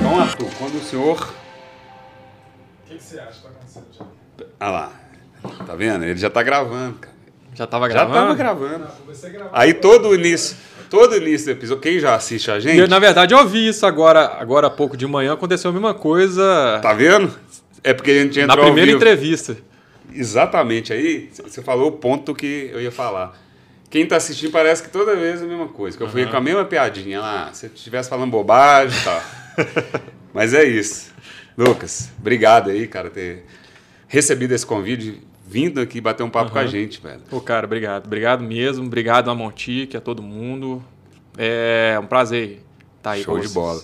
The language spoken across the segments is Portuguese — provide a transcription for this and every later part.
Então, Arthur, quando o senhor. O que, que você acha que tá acontecendo já? Ah lá. Tá vendo? Ele já tá gravando, cara. Já tava Já gravando? tava gravando. Não. Aí todo o início, todo o início do episódio, quem já assiste a gente, eu, na verdade, eu vi isso agora, agora há pouco de manhã, aconteceu a mesma coisa tá vendo? É porque a gente entrou na ao primeira vivo. entrevista. Exatamente, aí você falou o ponto que eu ia falar. Quem tá assistindo parece que toda vez é a mesma coisa, que eu fui com a mesma piadinha lá, se eu estivesse falando bobagem e tal. Mas é isso. Lucas, obrigado aí, cara, ter recebido esse convite, vindo aqui bater um papo com a gente, velho. Pô, cara, obrigado. Obrigado mesmo. Obrigado a Montique, a todo mundo. É um prazer estar aí Show com de vocês. bola.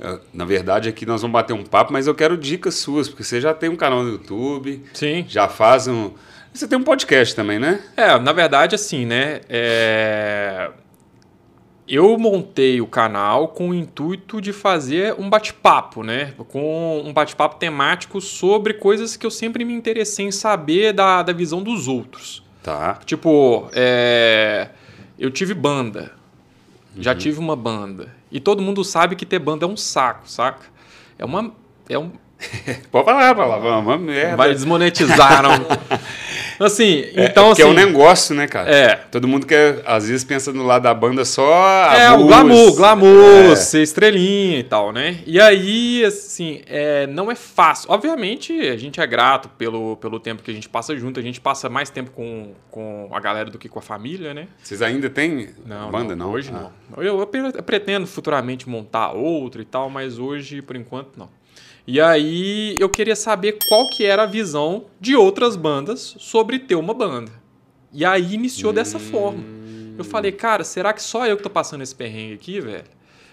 Eh, Na verdade, aqui nós vamos bater um papo, mas eu quero dicas suas, porque você já tem um canal no YouTube, Sim. já faz um. Você tem um podcast também, né? É, na verdade, assim, né? é, Eu montei o canal com o intuito de fazer um bate-papo, né? Com um bate-papo temático sobre coisas que eu sempre me interessei em saber da, da visão dos outros. Tá. Tipo, é, eu tive banda. Já Uhum. tive uma banda. E todo mundo sabe que ter banda é um saco, saca? É uma. É um, Pode falar, palavrão, uma merda. vai desmonetizar. não. Assim, É, então porque assim. é um negócio, né, cara? É. Todo mundo quer, às vezes, pensa no lado da banda só. É, o glamour, glamour, É. ser estrelinha e tal, né? E aí, assim, é, não é fácil. Obviamente, a gente é grato pelo, pelo tempo que a gente passa junto. A gente passa mais tempo com, com a galera do que com a família, né? Vocês ainda têm Não, banda, não? Hoje Ah. não. Eu, eu pre- pretendo futuramente montar outro e tal, mas hoje, por enquanto, não. E aí, eu queria saber qual que era a visão de outras bandas sobre ter uma banda. E aí, iniciou dessa forma. Eu falei, cara, será que só eu que tô passando esse perrengue aqui, velho?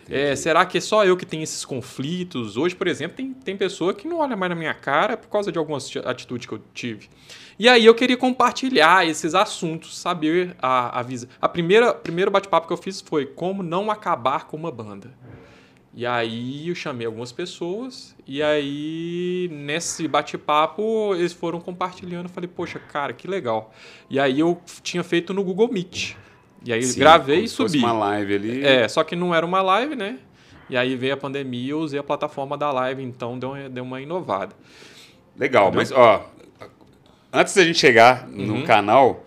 É, será que é só eu que tenho esses conflitos? Hoje, por exemplo, tem, tem pessoa que não olha mais na minha cara por causa de algumas ati- atitudes que eu tive. E aí eu queria compartilhar esses assuntos, saber a, a visão. A primeira primeiro bate-papo que eu fiz foi como não acabar com uma banda. E aí eu chamei algumas pessoas e aí nesse bate-papo eles foram compartilhando. Eu falei, poxa, cara, que legal. E aí eu tinha feito no Google Meet. E aí Sim, gravei e se fosse subi. uma live ali. É, só que não era uma live, né? E aí veio a pandemia, eu usei a plataforma da live, então deu, uma- deu uma inovada. Legal, mas, ó, antes da gente chegar Uhum. no canal,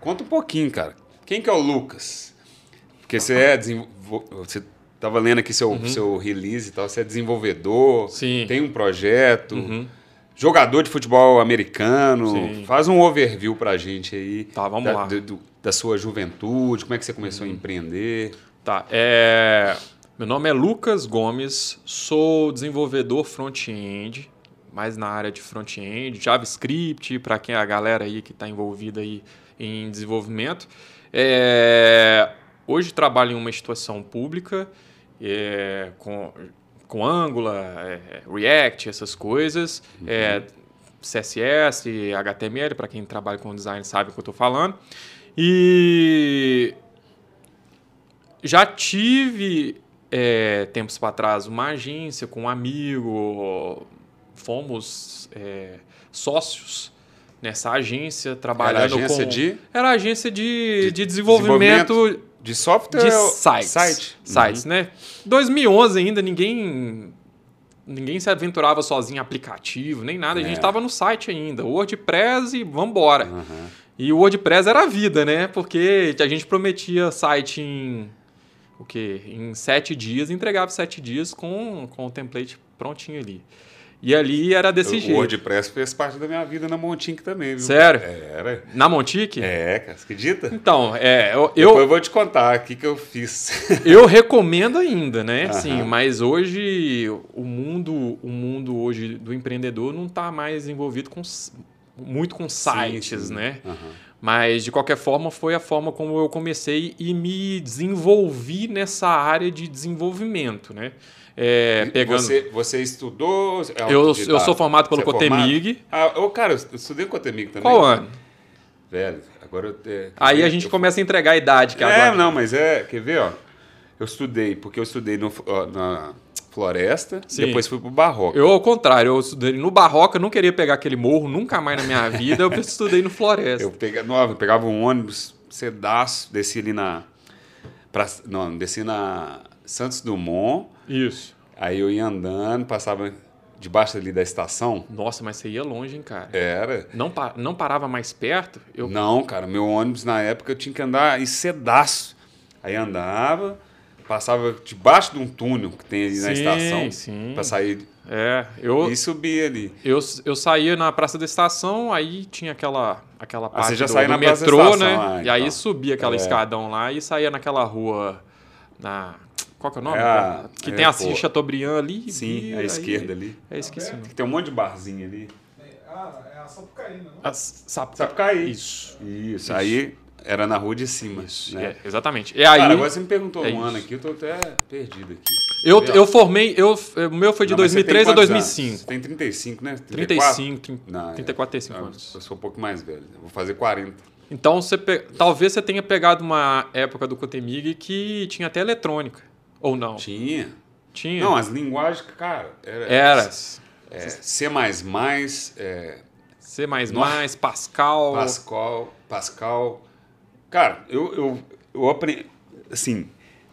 conta um pouquinho, cara. Quem que é o Lucas? Porque você é desenvol... Você tava lendo aqui seu, seu release e tal, você é desenvolvedor, Uhum. Sim. tem um projeto, Uhum. jogador de futebol americano. Sim. Faz um overview pra gente aí. Tá, vamos da, lá. Uhum. do- da sua juventude, como é que você começou a empreender. Tá, é... Meu nome é Lucas Gomes, sou desenvolvedor front-end, mais na área de front-end, JavaScript, para quem é a galera aí que está envolvida aí em desenvolvimento. É, Hoje trabalho em uma instituição pública, é, com, com Angular, é, React, essas coisas, é, CSS, HTML, para quem trabalha com design sabe o que eu estou falando. E já tive é, tempos para trás uma agência com um amigo, fomos é, sócios nessa agência trabalhando agência com de? era agência de, de, desenvolvimento, De software de sites, site? sites, né? 2011 ainda ninguém ninguém se aventurava sozinho em aplicativo nem nada, a gente É. estava no site ainda, WordPress e vambora. Uhum. E o WordPress era a vida, né? Porque a gente prometia site em o quê? Em sete dias, e entregava sete dias com, com o template prontinho ali. E ali era desse o jeito. WordPress fez parte da minha vida na Montink também, viu? Sério? Era. Na Montique? É, cara, você acredita? Então, é, eu, Depois eu, vou te contar o que, que eu fiz. eu recomendo ainda, né? Aham. mas hoje o mundo, o mundo hoje do empreendedor não está mais envolvido com muito com sites, sim. né? Aham. Mas, de qualquer forma, foi a forma como eu comecei e me desenvolvi nessa área de desenvolvimento, né? É, pegando... Você, você estudou? é eu, eu sou formado pelo Você é? Cotemig. Ah, ô, cara, eu estudei com Cotemig também. Qual ano? Velho, agora eu... te- Aí a gente eu- começa a entregar a idade, que É, agora... não, mas é... Quer ver, ó? Eu estudei, porque eu estudei no, na Floresta, Sim. depois fui pro Barroco. Eu, ao contrário, eu estudei no Barroca, não queria pegar aquele morro nunca mais na minha vida, eu estudei no Floresta. Eu pegava, não, eu pegava um ônibus cedaço, desci ali na. Pra, não, desci na Santos Dumont. Isso. Aí eu ia andando, passava debaixo ali da estação. Nossa, mas você ia longe, hein, cara? Era. Não, pa- não parava mais perto? Eu... Não, cara, meu ônibus na época eu tinha que andar em cedaço. Aí andava, passava debaixo de um túnel que tem ali na Sim, estação sim. pra sair É, eu, e subir ali. eu, eu saía na Praça da Estação, aí tinha aquela, aquela parte Ah, você já do, saía do na Praça da metrô, Estação, né? ah, E aí então. subia aquela É. escadão lá e saía naquela rua na... Qual que é o nome? É a- que é, tem a. Chateaubriand ali. Sim, e à aí- esquerda ali. É, esqueci. Que tem um monte de barzinho ali. Ah, é a Sapucaína, não? A Sap... Sapucaí. Isso. Isso, aí era na rua de cima. Isso, né? é, exatamente. E aí, Cara, agora você me perguntou é um ano isso. aqui, eu tô até perdido aqui. eu, eu formei, eu, o meu foi de Não, mas você tem 2003 a quantos 2005. anos? Você tem 35, né? 35, 30, Não, é- 34, 35 eu- anos. Eu sou um pouco mais velho. Eu vou fazer 40. Então, você pe- talvez você tenha pegado uma época do Cotemig que tinha até eletrônica. Ou não? Tinha. Tinha. Não, as linguagens, cara. Era. Era É, C, é, C++, Pascal. Pascal. Pascal. Cara, eu, eu, eu aprendi. Assim,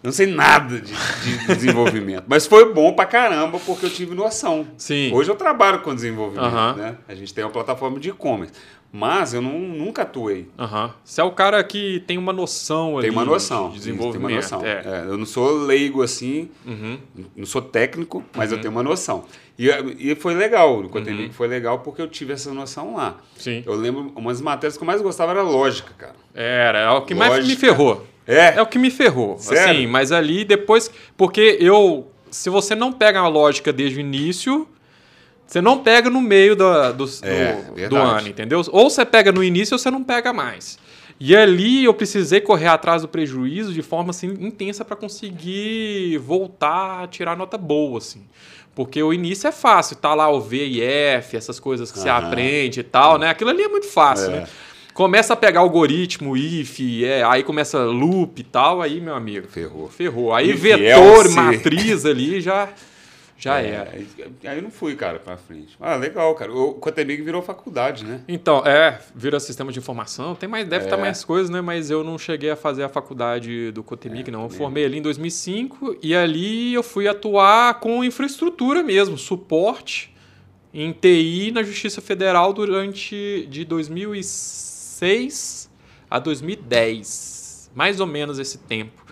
não sei nada de, de desenvolvimento. mas foi bom pra caramba porque eu tive noção. Sim. Hoje eu trabalho com desenvolvimento, né? A gente tem uma plataforma de e-commerce. Mas eu não, nunca atuei. Aham. Você é o cara que tem uma noção ali Tem uma noção. de isso, tem desenvolvimento. uma noção. É. É, eu não sou leigo assim, Uhum. não sou técnico, mas eu tenho uma noção. E, e foi legal, no Uhum. foi legal porque eu tive essa noção lá. Sim. Eu lembro, umas matérias que eu mais gostava era lógica, cara. Era, é o que mais me Lógica. ferrou. É, É o que me ferrou. Sério? Assim, mas ali depois. Porque eu. Se você não pega a lógica desde o início, você não pega no meio da- do, do, É, do verdade. ano, entendeu? Ou você pega no início ou você não pega mais. E ali eu precisei correr atrás do prejuízo de forma assim, intensa para conseguir voltar a tirar nota boa, assim. Porque o início é fácil, tá lá o V e F, essas coisas que você Aham. aprende e tal, né? Aquilo ali é muito fácil, É. né? Começa a pegar algoritmo, if, é, aí começa loop e tal, aí, meu amigo, ferrou. ferrou. Aí If, vetor, matriz ali já, já É, era. Aí, não fui, cara, pra frente. Ah, legal, cara. O Cotemig virou faculdade, né? Então, é, vira sistema de informação, tem mais, deve É. estar mais coisas, né? Mas eu não cheguei a fazer a faculdade do Cotemig, É, não. Eu também formei ali em 2005 e ali eu fui atuar com infraestrutura mesmo, suporte em TI na Justiça Federal durante de 2006 a 2010, mais ou menos esse tempo.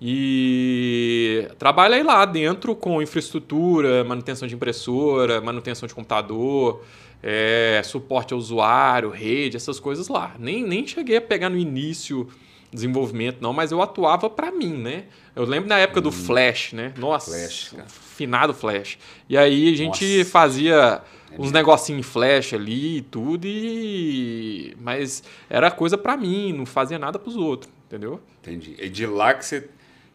E trabalhei lá dentro com infraestrutura, manutenção de impressora, manutenção de computador, é, suporte ao usuário, rede, essas coisas lá. Nem, nem cheguei a pegar no início desenvolvimento, não, mas eu atuava para mim, né? Eu lembro na época do Flash, né? Nossa, Flash, finado Flash. E aí a gente Nossa. fazia uns negocinhos em Flash ali e tudo, e... mas era coisa para mim, não fazia nada pros outros, entendeu? Entendi. E de lá que você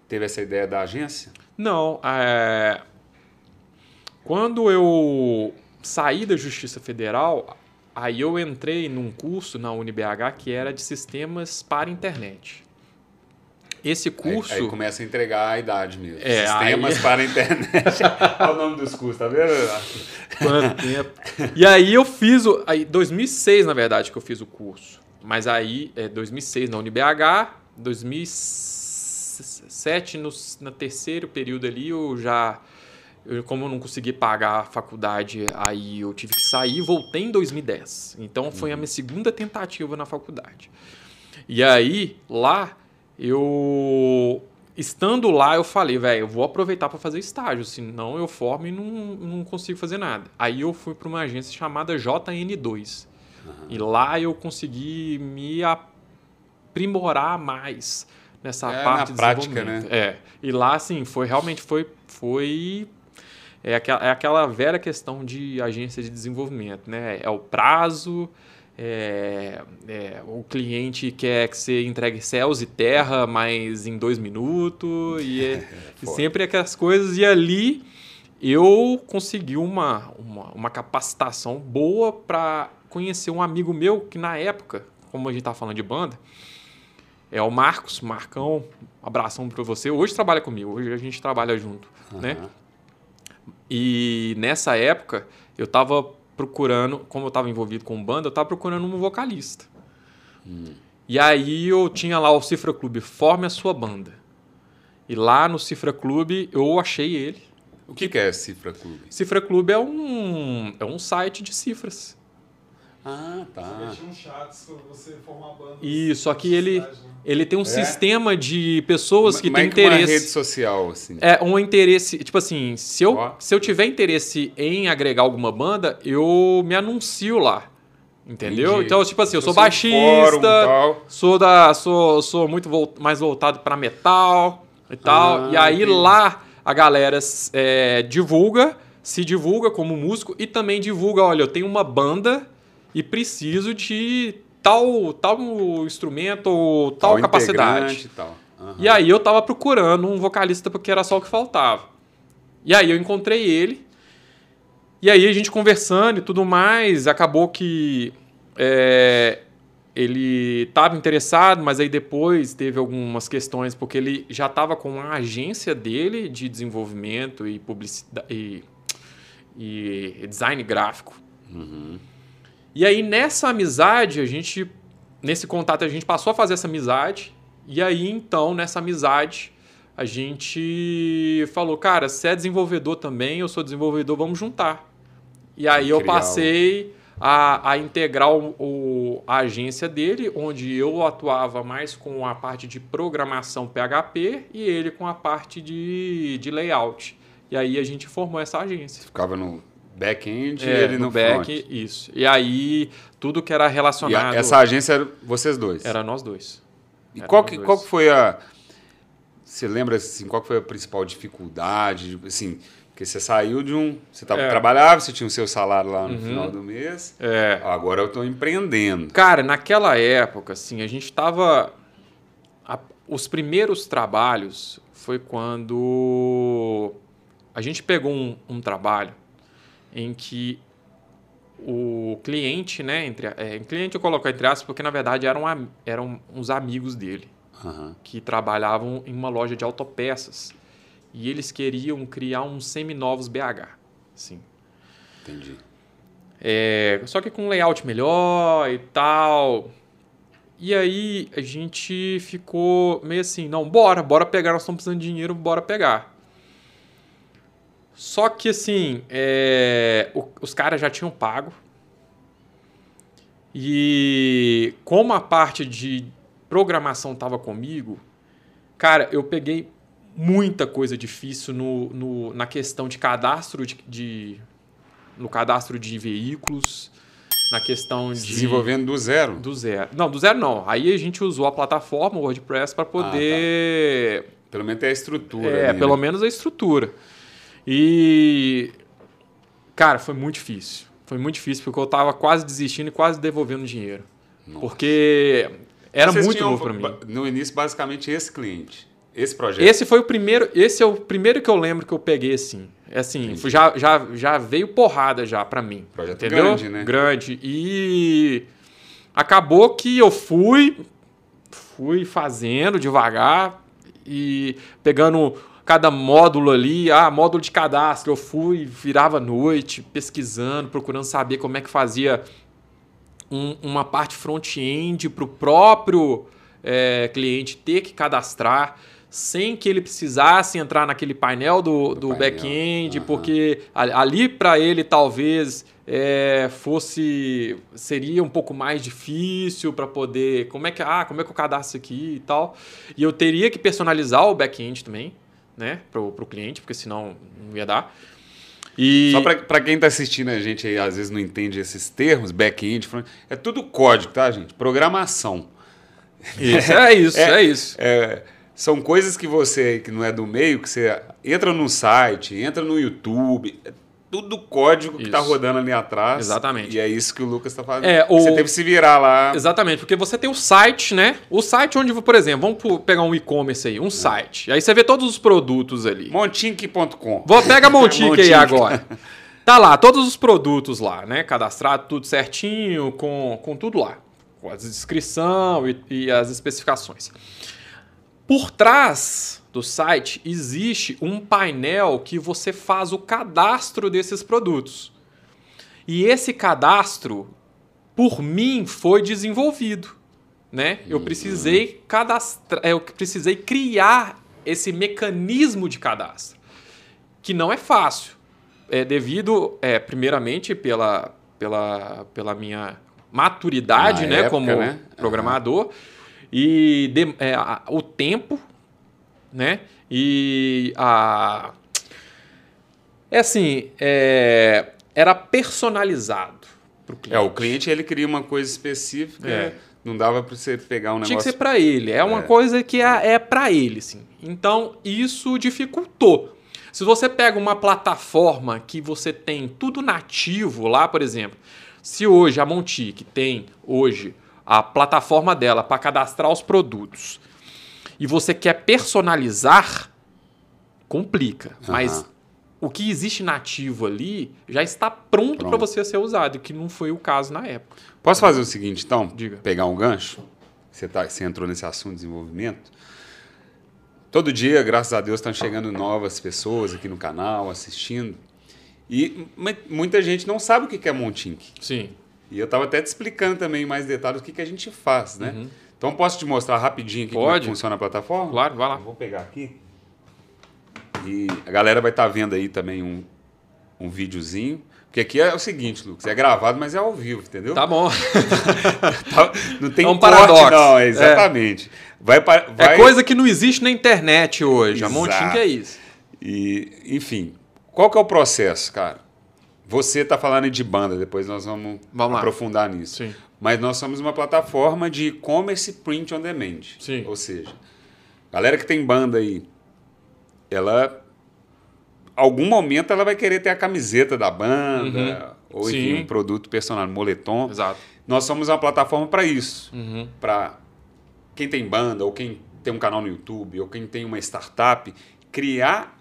teve essa ideia da agência? Não, é... quando eu saí da Justiça Federal, aí eu entrei num curso na UniBH que era de sistemas para internet. Esse curso. Aí, aí começa a entregar a idade mesmo. É, Sistemas aí- para a internet. Olha o nome dos cursos, tá vendo? Quanto tempo. E aí eu fiz o. Aí, 2006, na verdade, que eu fiz o curso. Mas aí, é 2006 na UniBH, 2007, no, no terceiro período ali, eu já. Eu, como eu não consegui pagar a faculdade, aí eu tive que sair e voltei em 2010. Então foi a minha segunda tentativa na faculdade. E aí, lá, eu. Estando lá, eu falei, velho, eu vou aproveitar para fazer estágio, senão eu formo e não, não consigo fazer nada. Aí eu fui para uma agência chamada JN2. E lá eu consegui me aprimorar mais nessa É, parte na prática, desenvolvimento. É. E lá, assim, foi realmente foi. foi é, aquela, é aquela velha questão de agência de desenvolvimento, né? É o prazo, é, é, o cliente quer que você entregue céus e terra, mas em dois minutos, e, é- e sempre aquelas coisas. E ali eu consegui uma, uma, uma capacitação boa para conhecer um amigo meu que na época, como a gente estava falando de banda, é o Marcos, Marcão, abração para você. Hoje trabalha comigo, hoje a gente trabalha junto, né? Aham. E nessa época, eu tava procurando, como eu tava envolvido com banda, eu tava procurando um vocalista. E aí eu tinha lá o Cifra Clube, forme a sua banda. E lá no Cifra Clube eu achei ele. O que, que é Cifra Clube? Cifra Clube é um, é um site de cifras. Ah, tá. Tinha um chats pra você formar banda. Isso, só que ele, né? ele tem um É? sistema de pessoas que Mas têm é que uma interesse. rede social, assim. É um interesse, tipo assim, se eu, Ó. se eu tiver interesse em agregar alguma banda, eu me anuncio lá. Entendeu? Entendi. Então, tipo assim, eu sou Fosse um baixista, fórum, sou da sou, sou muito mais voltado pra metal e tal. Ah, e aí entendi. lá a galera é, divulga, se divulga como músico e também divulga, olha, eu tenho uma banda e preciso de tal tal instrumento ou tal, Tal capacidade. E, tal. Aham. E aí eu tava procurando um vocalista porque era só o que faltava. E aí eu encontrei ele. E aí a gente conversando e tudo mais, acabou que é, ele tava interessado, mas aí depois teve algumas questões, porque ele já tava com a agência dele de desenvolvimento e publicidade e, e design gráfico. Uhum. E aí nessa amizade, a gente nesse contato a gente passou a fazer essa amizade. E aí então nessa amizade a gente falou, cara, você é desenvolvedor também, eu sou desenvolvedor, vamos juntar. E aí eu passei a, a integrar o, o- a agência dele, onde eu atuava mais com a parte de programação PHP e ele com a parte de, de layout. E aí a gente formou essa agência. Ficava no back-end e É, ele no, back, front. isso. E aí, tudo que era E a- relacionado. essa agência era vocês dois. Era nós dois. E Era qual que, dois. qual que foi a. Você lembra assim, qual que foi a principal dificuldade? Assim, porque você saiu de um. Você tava, É. trabalhava, você tinha o seu salário lá no Uhum. final do mês. É. Agora eu estou empreendendo. Cara, naquela época, assim, a gente tava. a- os primeiros trabalhos foi quando a gente pegou um, um trabalho em que o cliente, né? Entre, é, cliente eu coloco entre aspas, porque na verdade eram, am- eram uns amigos dele. Aham. que trabalhavam em uma loja de autopeças. E eles queriam criar uns seminovos BH. Assim. Entendi. É, só que com um layout melhor e tal. E aí a gente ficou meio assim, não, bora, bora pegar, nós estamos precisando de dinheiro, bora pegar. Só que assim, é, o- os caras já tinham pago. E como a parte de programação estava comigo, cara, eu peguei muita coisa difícil no, no- na questão de cadastro de, de- no cadastro de veículos, na questão de Desenvolvendo do zero. do zero. Não, do zero não. Aí a gente usou a plataforma WordPress para poder Pelo menos tem a estrutura. é, ali, pelo né? menos a estrutura. E. Cara, foi muito difícil. Foi muito difícil porque eu tava quase desistindo e quase devolvendo dinheiro. Nossa. Porque era Vocês muito novo para mim. No início, basicamente, esse cliente. Esse projeto. Esse foi o primeiro, esse é o primeiro que eu lembro que eu peguei assim. É assim, Entendi. já, já, já veio porrada já para mim. Projeto entendeu? grande, né? Grande. E acabou que eu fui fui fazendo devagar e pegando cada módulo ali, ah, módulo de cadastro, eu fui, virava noite, pesquisando, procurando saber como é que fazia um- uma parte front-end para o próprio é, cliente ter que cadastrar sem que ele precisasse entrar naquele painel do, Do do back-end, aham. porque ali para ele talvez é, fosse seria um pouco mais difícil para poder como é que ah como é que eu cadastro aqui e tal. E eu teria que personalizar o back-end também né pro, pro cliente porque senão não ia dar e Só para quem tá assistindo a gente aí, às vezes não entende esses termos, back-end, front, é tudo código, tá, gente? Programação. isso é isso é, isso É, são coisas que você, que não é do meio, que você entra no site, entra no YouTube, tudo código que tá Isso. rodando ali atrás. Exatamente. E é isso que o Lucas tá fazendo. É, o- Você teve que se virar lá. Exatamente, porque você tem o site, né? O site onde, por exemplo, vamos pegar um e-commerce aí, um site. Aí você vê todos os produtos ali. Montink.com. Vou pega a Montique aí agora. Tá lá, todos os produtos lá, né? Cadastrado tudo certinho, com, com tudo lá. Com a descrição e, e as especificações. Por trás do site existe um painel que você faz o cadastro desses produtos. E esse cadastro, por mim, foi desenvolvido. né? Eu precisei cadastrar, eu precisei criar esse mecanismo de cadastro, que não é fácil. É devido, é, primeiramente, pela, pela, pela minha maturidade, Na né, época, como né? programador, e de- é, o tempo, né, e a... É assim, é, era personalizado para o cliente. É, o cliente ele queria uma coisa específica, É. não dava para você pegar um Tinha que negócio. ser para ele. É uma coisa que é, é para ele, sim. Então, isso dificultou. Se você pega uma plataforma que você tem tudo nativo lá, por exemplo, se hoje a Montic tem hoje a plataforma dela para cadastrar os produtos e você quer personalizar, complica. Mas Aham. o que existe nativo ali já está pronto para você ser usado, que não foi o caso na época. Posso fazer o seguinte, então? Diga. Pegar um gancho? Você, tá, você entrou nesse assunto de desenvolvimento. Todo dia, graças a Deus, estão chegando novas pessoas aqui no canal, assistindo. E mu- muita gente não sabe o que é Montink. Sim. E eu estava até te explicando também em mais detalhes o que, que a gente faz, né? Então, posso te mostrar rapidinho aqui como é que Uhum. Pode. funciona a plataforma? Claro, vai lá. Eu vou pegar aqui. E a galera vai estar vendo aí também um, um videozinho. Porque aqui é o seguinte, Lucas, é gravado, mas é ao vivo, entendeu? Tá bom. Tá- não tem É um corte, paradoxo. não, é exatamente. Vai, pa- É vai- coisa que não existe na internet hoje. A Exato. Montink é isso. E, enfim, qual que é o processo, cara? Você está falando de banda, depois nós vamos, Vamos aprofundar nisso. Sim. Mas nós somos uma plataforma de e-commerce print on demand. Sim. Ou seja, galera que tem banda aí, ela algum momento ela vai querer ter a camiseta da banda ou enfim, Uhum. Sim. um produto personal, moletom. Exato. Nós somos uma plataforma para isso, Uhum. para quem tem banda ou quem tem um canal no YouTube ou quem tem uma startup criar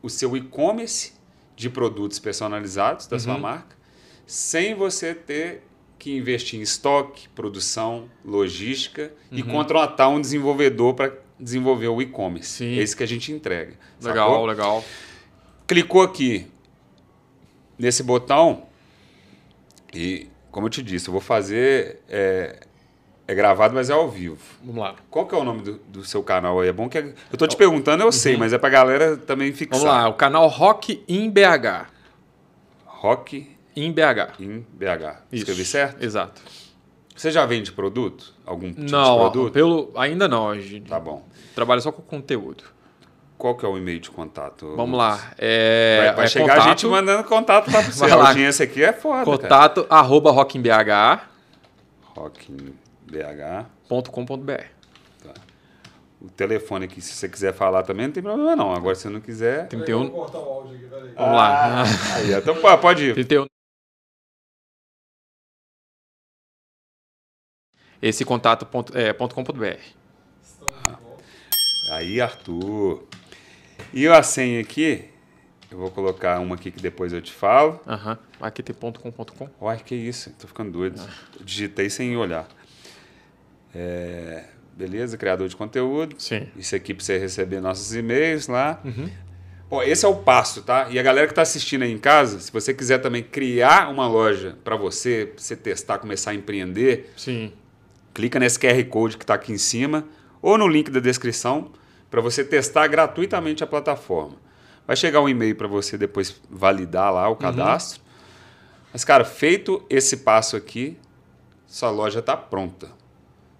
o seu e-commerce de produtos personalizados da sua Uhum. marca, sem você ter que investir em estoque, produção, logística e contratar um desenvolvedor para desenvolver o e-commerce. Uhum. É isso que a gente entrega. Legal, sacou? legal. Clicou aqui nesse botão e, como eu te disse, eu vou fazer. É, é gravado, mas é ao vivo. Vamos lá. Qual que é o nome do, do seu canal aí? É bom que. Eu tô te perguntando, eu sei, mas é pra galera também fixar. Uhum. Vamos lá. O canal Rock in BH. Rock Em BH. em BH. Isso. Escrevi certo? Exato. Você já vende produto? Algum tipo de não, produto? pelo, ainda não. A gente Tá bom. trabalha só com conteúdo. Qual que é o e-mail de contato? Vamos lá. É, Vai, vai é chegar contato, gente mandando contato pra você. A lá. audiência aqui é foda, cara. Contato arroba rockinbh.com.br. Rock em BH. O telefone aqui, se você quiser falar também, não tem problema não. Agora, se você não quiser... Tem- Peraí, eu um- vou cortar o áudio aqui, peraí. Vamos lá. Aí, então pode ir. 31. Esse contato ponto, é. Aí, Arthur. E a senha aqui, eu vou colocar uma aqui que depois eu te falo. Aham. Aqui tem ponto .com, ponto .com. Uai, que isso, tô ficando doido. Eu Digitei sem olhar. É, beleza, criador de conteúdo. Sim. Isso aqui para você receber nossos e-mails lá. Ó, esse é o passo, tá? E a galera que está assistindo aí em casa, se você quiser também criar uma loja para você, pra você testar, começar a empreender, Sim. Clica nesse QR Code que está aqui em cima ou no link da descrição para você testar gratuitamente a plataforma. Vai chegar um e-mail para você depois validar lá o cadastro. Mas, cara, feito esse passo aqui, sua loja está pronta.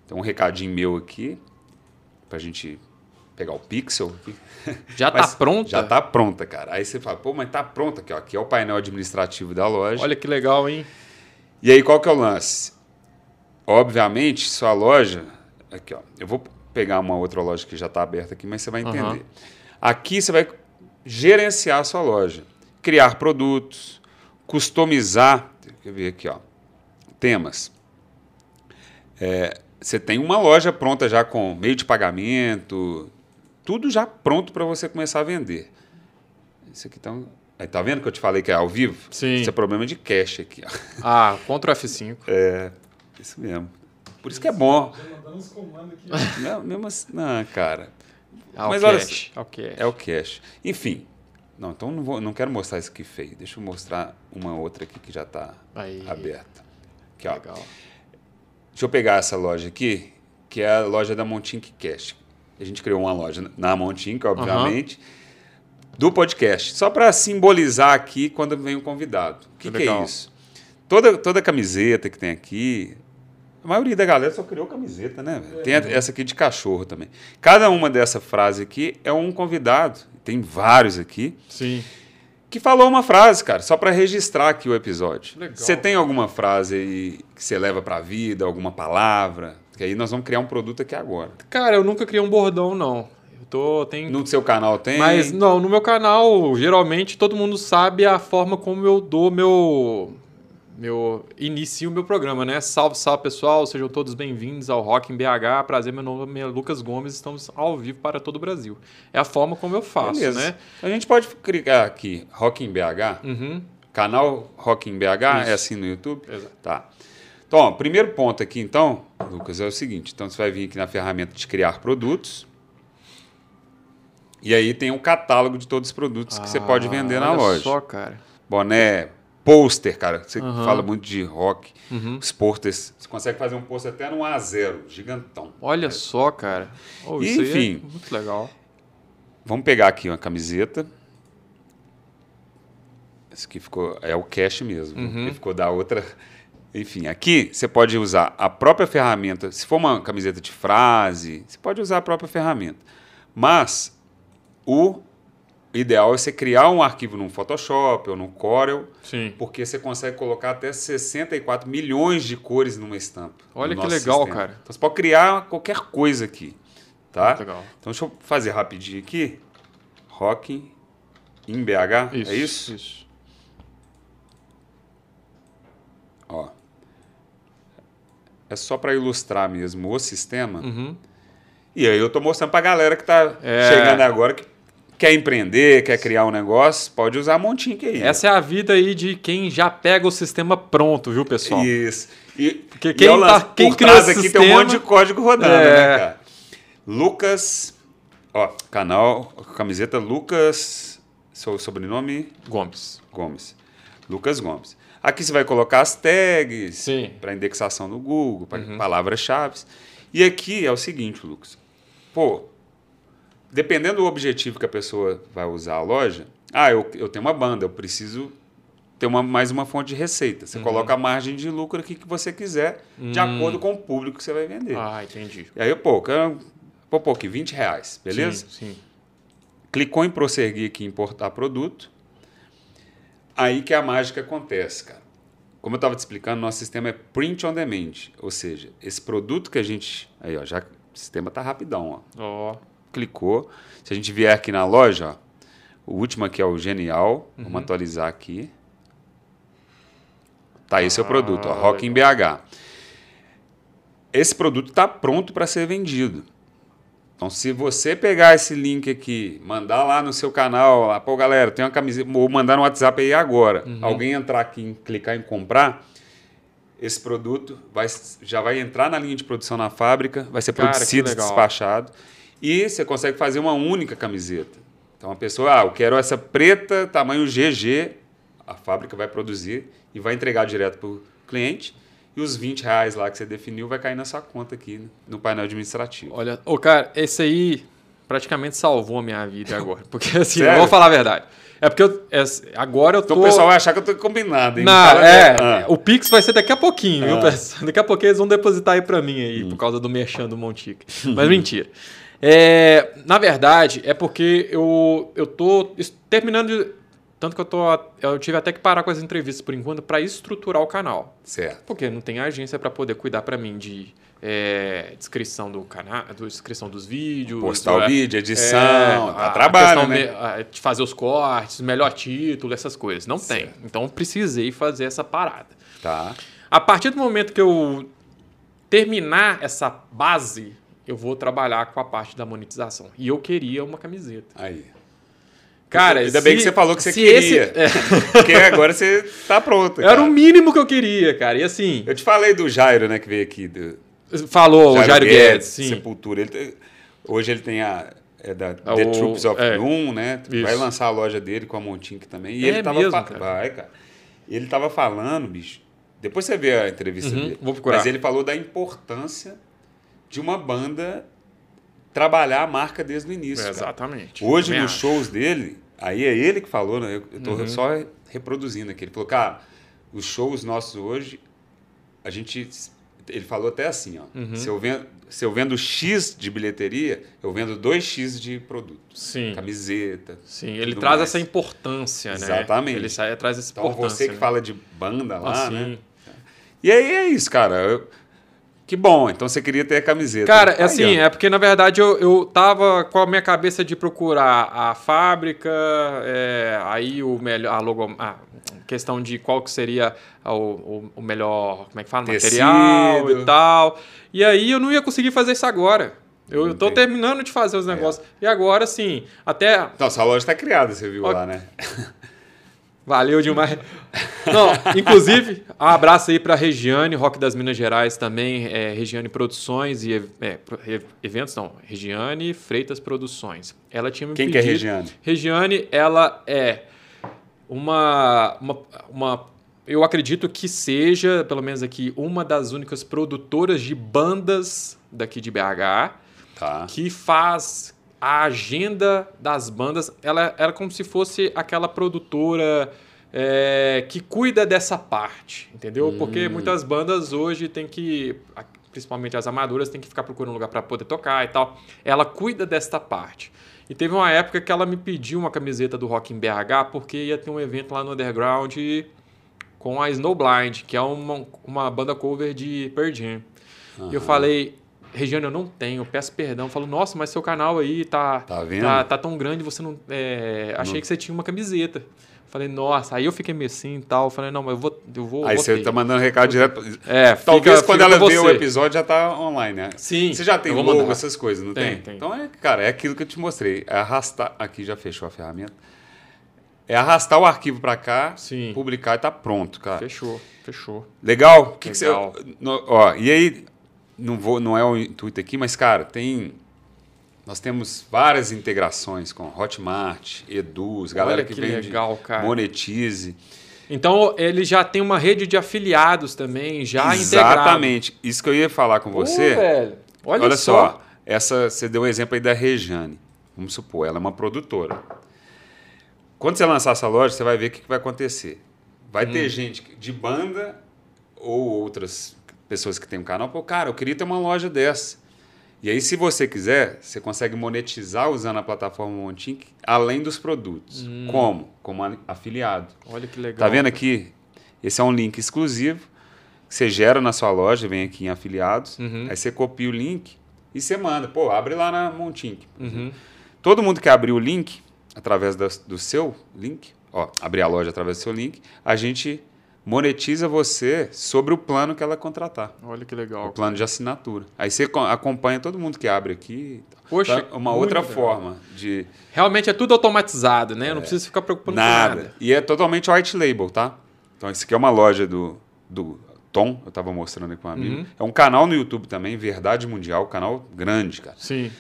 Tem um recadinho meu aqui para a gente pegar o pixel. Aqui. Já Mas tá pronta? Já tá pronta, cara. Aí você fala, pô, mas tá pronta aqui, ó. Aqui é o painel administrativo da loja. Olha que legal, hein? E aí, qual que é o lance? Obviamente, sua loja. Aqui, ó. Eu vou pegar uma outra loja que já está aberta aqui, mas você vai entender. Aham. Aqui você vai gerenciar a sua loja, criar produtos, customizar. Quer ver aqui, ó. Temas. É, você tem uma loja pronta já com meio de pagamento, tudo já pronto para você começar a vender. Isso aqui tá. Aí, tá vendo que eu te falei que é ao vivo? Sim. Isso é problema de cache aqui, ó. Ah, Ctrl F5. É, isso mesmo. Por isso que é bom. Já mandando uns comandos aqui. Não, mesmo assim, não, cara. Ah, Mas o olha cache. É o cache. Enfim. Não, então não, vou, não quero mostrar isso aqui feio. Deixa eu mostrar uma outra aqui que já está aberta. Aqui, ó. Legal. Deixa eu pegar essa loja aqui. que é a loja da Montink Cash. A gente criou uma loja na Montink, obviamente, do podcast. Só para simbolizar aqui quando vem um convidado. O que, que é Legal. isso? Toda, toda camiseta que tem aqui, a maioria da galera só criou camiseta, né? velho? Tem essa aqui de cachorro também. Cada uma dessa frase aqui é um convidado. Tem vários aqui Sim. que falou uma frase, cara, só para registrar aqui o episódio. Legal. Você tem alguma frase aí que você leva para a vida, alguma palavra? Que aí nós vamos criar um produto aqui agora. Cara, eu nunca criei um bordão, não. Eu tô. Tem... No seu canal tem? Mas não, no meu canal, geralmente todo mundo sabe a forma como eu dou meu. Meu. Inicio o meu programa, né? Salve, salve pessoal, sejam todos bem-vindos ao Rock em BH. Prazer, meu nome é Lucas Gomes, estamos ao vivo para todo o Brasil. É a forma como eu faço, Beleza. né? A gente pode clicar aqui, Rock em BH, Uhum. canal Rock em BH, Isso. é assim no YouTube? Exato. Tá. Então, ó, primeiro ponto aqui, então, Lucas, é o seguinte. Então, você vai vir aqui na ferramenta de criar produtos. E aí tem um catálogo de todos os produtos que você pode vender na Ah, olha loja. só, cara. Boné, pôster, cara. Você Aham. fala muito de rock. Uhum. Os posters. Você consegue fazer um pôster até no A0, gigantão. Olha só, cara. Oh, E, isso aí enfim. é muito legal. Vamos pegar aqui uma camiseta. Esse aqui ficou. É o cash mesmo. Uhum. Que ficou da outra. Enfim, aqui você pode usar a própria ferramenta. Se for uma camiseta de frase, você pode usar a própria ferramenta. Mas o ideal é você criar um arquivo no Photoshop ou no Corel, Sim. porque você consegue colocar até 64 milhões de cores numa estampa. Olha no que legal, sistema. cara. Então você pode criar qualquer coisa aqui. Tá? Então deixa eu fazer rapidinho aqui. Rock em BH. Isso. É isso? Isso. Ó. É só para ilustrar mesmo o sistema. Uhum. E aí eu tô mostrando pra galera que tá É. chegando agora que quer empreender, quer criar um negócio, pode usar Montink aí. Essa é a vida aí de quem já pega o sistema pronto, viu, pessoal? Isso. E, Porque e quem é o lance, tá- quem por trás aqui tem um sistema- monte de código rodando, É. né, cara? Lucas, ó, canal, camiseta Lucas, seu sobrenome Gomes. Gomes. Lucas Gomes. Aqui você vai colocar as tags para indexação no Google, para Uhum. palavras-chave. E aqui é o seguinte, Lucas. Pô, dependendo do objetivo que a pessoa vai usar a loja, ah, eu, eu tenho uma banda, eu preciso ter uma, mais uma fonte de receita. Uhum. Você coloca a margem de lucro aqui que você quiser, de Hum. acordo com o público que você vai vender. Ah, entendi. E aí, pô, quero- vou pôr aqui 20 reais, beleza? Sim, sim. Clicou em prosseguir aqui, importar produto. Aí que a mágica acontece, cara. Como eu estava te explicando, nosso sistema é print on demand. Ou seja, esse produto que a gente. Aí, ó, já o sistema tá rapidão, ó. Ó. Clicou. Se a gente vier aqui na loja, ó, o último aqui é o Genial. Uhum. Vamos atualizar aqui. Tá, esse é o Ah, produto, ó, Rock em BH. Esse produto está pronto para ser vendido. Então, se você pegar esse link aqui, mandar lá no seu canal, lá, pô, galera, tem uma camiseta, ou mandar no WhatsApp aí agora, Uhum. alguém entrar aqui e clicar em comprar, esse produto vai, já vai entrar na linha de produção na fábrica, vai ser Cara, produzido, despachado, e você consegue fazer uma única camiseta. Então, a pessoa, ah, eu quero essa preta, tamanho GG, a fábrica vai produzir e vai entregar direto para o cliente, e os 20 reais lá que você definiu vai cair na sua conta aqui no painel administrativo. Olha, ô, cara, esse aí praticamente salvou a minha vida agora. Porque assim, eu vou falar a verdade. É porque eu, é, agora eu tô. Então o pessoal vai achar que eu tô combinado, hein? Não, é. Ah. o Pix vai ser daqui a pouquinho, viu, Ah. pessoal? Daqui a pouquinho eles vão depositar aí pra mim aí, Hum. por causa do merchan do Montica. Mas mentira. É, na verdade, é porque eu, eu tô terminando de... Tanto que eu tô... Eu tive até que parar com as entrevistas por enquanto pra estruturar o canal. Certo. Porque não tem agência pra poder cuidar pra mim de é, descrição do canal, descrição dos vídeos. Postar o é, vídeo, edição, é, dá a trabalho, né? a- de fazer os cortes, melhor título, essas coisas. Não tem. Certo. Então eu precisei fazer essa parada. Tá. A partir do momento que eu terminar essa base, eu vou trabalhar com a parte da monetização. E eu queria uma camiseta. Aí. Cara, Ainda bem se- que você falou que você queria. esse- é, Porque agora você tá pronto. era cara. o mínimo que eu queria, cara. E assim, Eu te falei do Jairo, né, que veio aqui. Do falou o Jairo Guedes, sim. Sepultura. Ele tem- hoje ele tem a. É da É The o- Troops of é. Doom, né? Isso. Vai lançar a loja dele com a Montink também. E É ele tava mesmo, fa- cara? Vai, cara. E ele tava falando, bicho. Depois você vê a entrevista Uhum, dele. vou procurar. Mas ele falou da importância de uma banda trabalhar a marca desde o início. cara. Exatamente. Hoje, Também nos acho. shows dele, aí é ele que falou, né? Eu, tô Uhum. só reproduzindo aqui. Ele falou, cara, os shows nossos hoje, a gente. Ele falou até assim, ó. Uhum. Se, eu vendo, se eu vendo X de bilheteria, eu vendo 2X de produto. Sim. Camiseta. Sim, ele traz mais. essa importância, né? Exatamente. Ele sai, traz essa Então importância. você que né? fala de banda lá, Ah, né? E aí é isso, cara. Eu- que bom. Então você queria ter a camiseta. Cara, é assim, é porque na verdade eu, eu tava com a minha cabeça de procurar a fábrica, é, aí o melhor, a logo, a questão de qual que seria o, o, o melhor, como é que fala, Tecido. material e tal. E aí eu não ia conseguir fazer isso agora. Eu, eu tô terminando de fazer os negócios. E agora, assim, até Então, sua loja está criada, você viu Ó, lá, né? Valeu demais. Não, inclusive, um abraço aí para Regiane, Rock das Minas Gerais também, é, Regiane Produções e é, eventos, não, Regiane Freitas Produções. Ela tinha me Quem que é pedido- Regiane? Regiane, ela é uma, uma, uma- eu acredito que seja, pelo menos aqui, uma das únicas produtoras de bandas daqui de BH Tá. que faz a agenda das bandas. Ela era como se fosse aquela produtora é, que cuida dessa parte, entendeu? Porque muitas bandas hoje tem que, principalmente as amadoras, tem que ficar procurando um lugar para poder tocar e tal. Ela cuida desta parte. E teve uma época que ela me pediu uma camiseta do Rock em BH porque ia ter um evento lá no Underground com a Snowblind, que é uma, uma banda cover de Pearl Jam. E eu falei, Regiane, eu não tenho, peço perdão. Falo, nossa, mas seu canal aí tá, Tá vendo? tá, tá tão grande, você não. é, achei Não- que você tinha uma camiseta. Falei, nossa, aí eu fiquei meio assim e tal. Falei, não, mas eu vou. Eu vou Aí vou você ter. tá mandando recado direto. É, Talvez fica- quando fica ela vê o episódio já tá online, né? Sim, Você já tem logo, mandar. essas coisas, não Tem, tem? tem. Então, é, cara, é aquilo que eu te mostrei. É arrastar. Aqui já fechou a ferramenta. É arrastar o arquivo para cá, Sim. publicar e tá pronto, cara. Fechou, fechou. Legal? O que, que você. ó, e aí, não, vou, não é o intuito aqui, mas, cara, tem. Nós temos várias integrações com Hotmart, Eduz, galera que, que vende legal, cara. Monetize. Então ele já tem uma rede de afiliados também, já integrado. Exatamente. Isso que eu ia falar com Pô, você. velho, olha, Olha, só. só, essa você deu um exemplo aí da Rejane. Vamos supor, ela é uma produtora. Quando você lançar essa loja, você vai ver o que, que vai acontecer. Vai Hum. ter gente de banda ou outras pessoas que têm um canal, pô, cara, eu queria ter uma loja dessa. E aí, se você quiser, você consegue monetizar usando a plataforma Montink, além dos produtos. Hum. Como? Como afiliado. Olha que legal. Tá vendo aqui? Esse é um link exclusivo que você gera na sua loja, vem aqui em afiliados, Uhum. aí você copia o link e você manda. Pô, abre lá na Montink. Uhum. Todo mundo que abrir o link, através das- do seu link, ó, abrir a loja através do seu link, a gente monetiza você sobre o plano que ela contratar. Olha que O legal. plano de assinatura. Aí você co- acompanha todo mundo que abre aqui. Poxa, Então, uma outra legal. forma de Realmente é tudo automatizado, né? Não precisa ficar preocupando nada. com nada. E é totalmente white label, tá? Então, esse aqui é uma loja do, do Tom, eu tava mostrando aqui com um amigo. Uhum. É um canal no YouTube também, Verdade Mundial, canal grande, cara. Sim.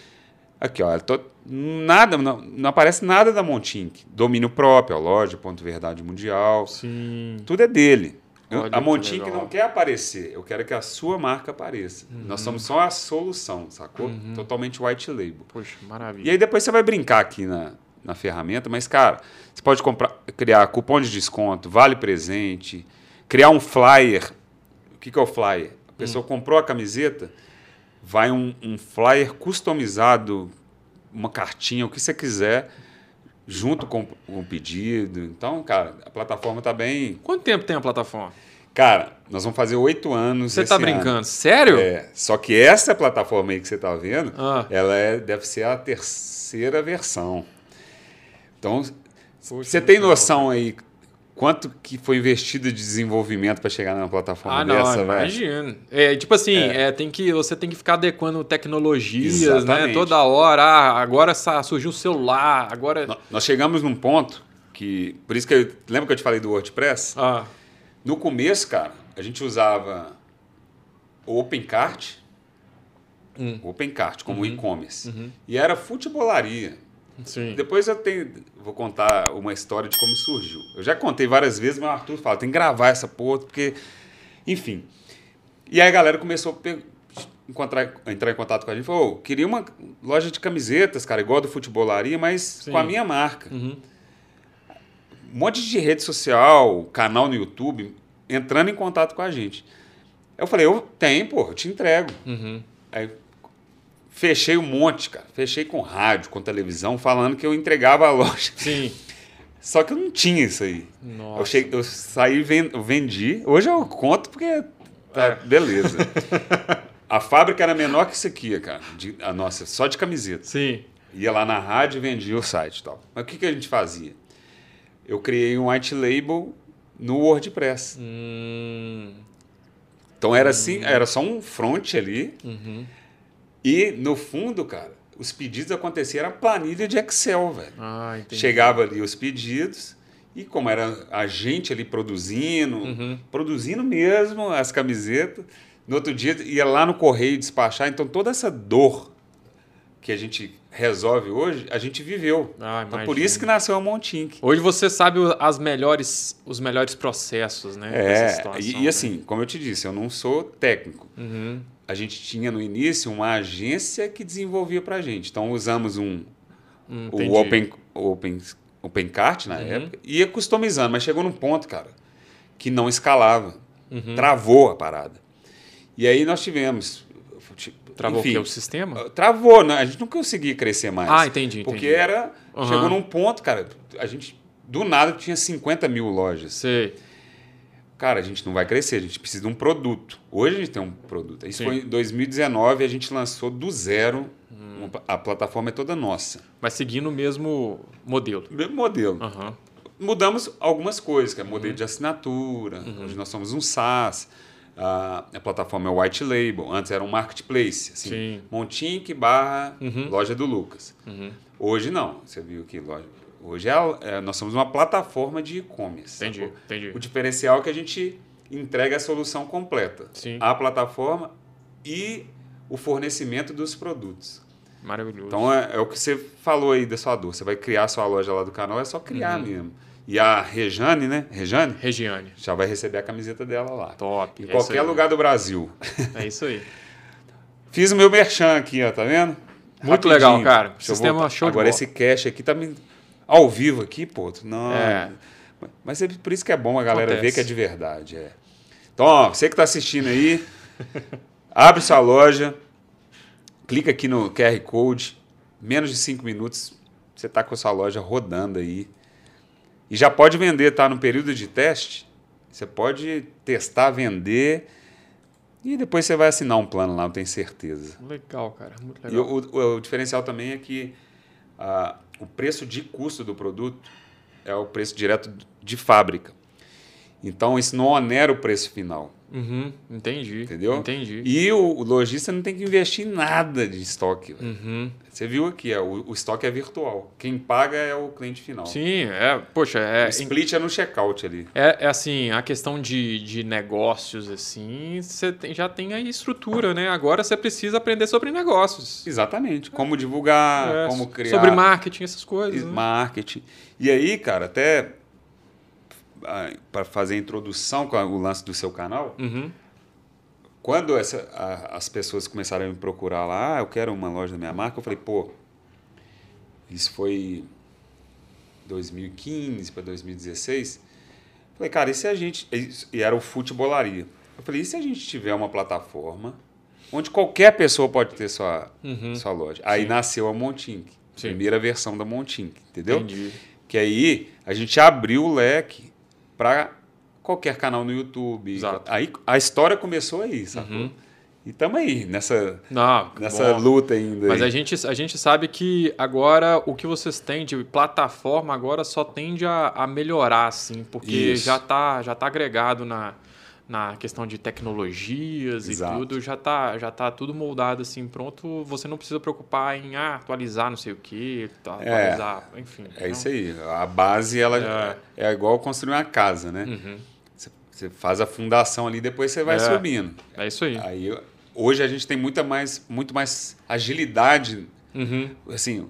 Aqui, ó, eu tô- nada, não, não aparece nada da Montink. Domínio próprio, ó, loja, ponto Verdade Mundial. Sim. Tudo é dele. Eu- Olha a Montink não quer aparecer, eu quero que a sua marca apareça. Nós somos só a solução, sacou? Totalmente white label. Poxa, maravilha. E aí depois você vai brincar aqui na, na ferramenta, mas, cara, você pode comprar, criar cupom de desconto, vale presente, criar um flyer. O que, que é o flyer? A pessoa comprou a camiseta, vai um, um flyer customizado, uma cartinha, o que você quiser, junto com o pedido. Então, cara, a plataforma tá bem. Quanto tempo tem a plataforma? Cara, nós vamos fazer oito anos. Você tá ano. brincando? Sério? É, só que essa plataforma aí que você está vendo, Ah. ela é, deve ser a terceira versão. Então, você tem noção aí quanto que foi investido de desenvolvimento para chegar numa plataforma Ah, não, dessa, velho? imagino. É, tipo assim, É. é, tem que, você tem que ficar adequando tecnologias, Exatamente. né? Toda hora. Ah, agora surgiu o celular, agora. Nós chegamos num ponto que, por isso que eu, lembra que eu te falei do WordPress? Ah, No começo, cara, a gente usava o OpenCart, Hum. OpenCart como Uhum. e-commerce, Uhum. e era futebolaria. Sim. Depois eu tenho, vou contar uma história de como surgiu. Eu já contei várias vezes, mas o Arthur fala, tem que gravar essa porra, porque... Enfim. E aí a galera começou a pe- encontrar, entrar em contato com a gente, falou, "Ô, queria uma loja de camisetas, cara, igual do Futebolaria, mas Sim. com a minha marca. Uhum. Um monte de rede social, canal no YouTube, entrando em contato com a gente. Eu falei, eu tenho, pô, eu te entrego. Uhum. Aí fechei um monte, cara. Fechei com rádio, com televisão, falando que eu entregava a loja. Sim. Só que eu não tinha isso aí. Nossa. Eu, cheguei, eu saí, vendi. Hoje eu conto porque tá É. beleza. a fábrica era menor que isso aqui, cara. De, a nossa, só de camiseta. Sim. Ia lá na rádio e vendia o site e tal. Mas o que, que a gente fazia? Eu criei um white label no WordPress. Hum. Então era assim, era só um front ali. Uhum. E no fundo, cara, os pedidos aconteciam, era planilha de Excel, velho. Ah. Chegava ali os pedidos e como era a gente ali produzindo, Uhum. produzindo mesmo as camisetas, no outro dia ia lá no correio despachar, então toda essa dor que a gente resolve hoje, a gente viveu. Ah, Então, por isso que nasceu a Montink. Hoje você sabe as melhores, os melhores processos, né? É, situação, e, né? e assim, como eu te disse, eu não sou técnico. Uhum. A gente tinha no início uma agência que desenvolvia pra gente. Então usamos um, Hum, o entendi. Open, Open, OpenCart na Uhum. época, ia customizando, mas chegou num ponto, cara, que não escalava. Uhum. Travou a parada. E aí nós tivemos. tipo, Travou enfim, o? O sistema? Travou, né? a gente não conseguia crescer mais. Ah, entendi, Porque entendi. era. Uhum. Chegou num ponto, cara, a gente. Do nada tinha 50 mil lojas. Sei. Cara, a gente não vai crescer, a gente precisa de um produto. Hoje a gente tem um produto. Isso Sim. foi em 2019, a gente lançou do zero. Hum. A plataforma é toda nossa. Mas seguindo o mesmo modelo. Mesmo modelo. Aham. Mudamos algumas coisas, que é Uhum. modelo de assinatura. Hoje nós somos um SaaS. A, a plataforma é White Label. Antes era um marketplace. Assim, Sim. Montink barra Uhum. loja do Lucas. Uhum. Hoje não. Você viu que loja. Hoje é, é- nós somos uma plataforma de e-commerce. Entendi, sacou? entendi. O diferencial é que a gente entrega a solução completa. Sim. A plataforma e o fornecimento dos produtos. Maravilhoso. Então é, é o que você falou aí da sua dor. Você vai criar a sua loja lá do canal, é só criar Uhum. mesmo. E a Rejane, né? Rejane Regiane. já vai receber a camiseta dela lá. Top. Em é qualquer lugar do Brasil. É isso aí. Fiz o meu merchan aqui, ó, tá vendo? Muito Rapidinho. legal, cara. Deixa Sistema show de Agora esse cash aqui tá me... ao vivo aqui, pô. Não. É. Mas é por isso que é bom a galera Acontece. ver que é de verdade. É. Então, ó, você que tá assistindo aí, abre sua loja, clica aqui no QR Code, menos de cinco minutos, você tá com a sua loja rodando aí. E já pode vender, tá? No período de teste, você pode testar, vender e depois você vai assinar um plano lá, eu tenho certeza. Legal, cara. Muito E legal. o, o- o diferencial também é que ah, o preço de custo do produto é o preço direto de fábrica. Então, isso não onera o preço final. Uhum. Entendi. Entendeu? Entendi. E o, o lojista não tem que investir em nada de estoque. Uhum. Você viu aqui, é, o, o estoque é virtual. Quem paga é o cliente final. Sim, é. Poxa, é. O split é no checkout ali. É, é assim, a questão de, de negócios, assim, você tem- já tem aí estrutura, né? Agora você precisa aprender sobre negócios. Exatamente. Como divulgar, É, como criar. Sobre marketing, essas coisas. né? marketing. E aí, cara, até para fazer a introdução com o lance do seu canal, Uhum. quando essa- a- as pessoas começaram a me procurar lá, ah, eu quero uma loja da minha marca, eu falei, pô, isso foi 2015 para 2016. Falei, cara, e se a gente. E era o futebolaria. Eu falei, e se a gente tiver uma plataforma onde qualquer pessoa pode ter sua, Uhum. sua loja? Aí Sim. nasceu a Montink, primeira versão da Montink, entendeu? Entendi. Que aí a gente abriu o leque para qualquer canal no YouTube. Exato. Aí a história começou aí, sacou? Uhum. E estamos aí, nessa, Não, nessa bom. luta ainda. Mas aí. a gente, a gente sabe que agora o que vocês têm de plataforma agora só tende a, a melhorar, assim, porque Isso. já está já tá agregado na, na questão de tecnologias Exato. e tudo, já tá, já tá tudo moldado assim, pronto. Você não precisa preocupar em ah, atualizar não sei o que, atualizar, enfim. É isso aí. A base ela é. igual construir uma casa, né? Uhum. Você, você faz a fundação ali, depois você vai É. subindo. É isso aí. Aí hoje a gente tem muita mais, muito mais agilidade Uhum. assim,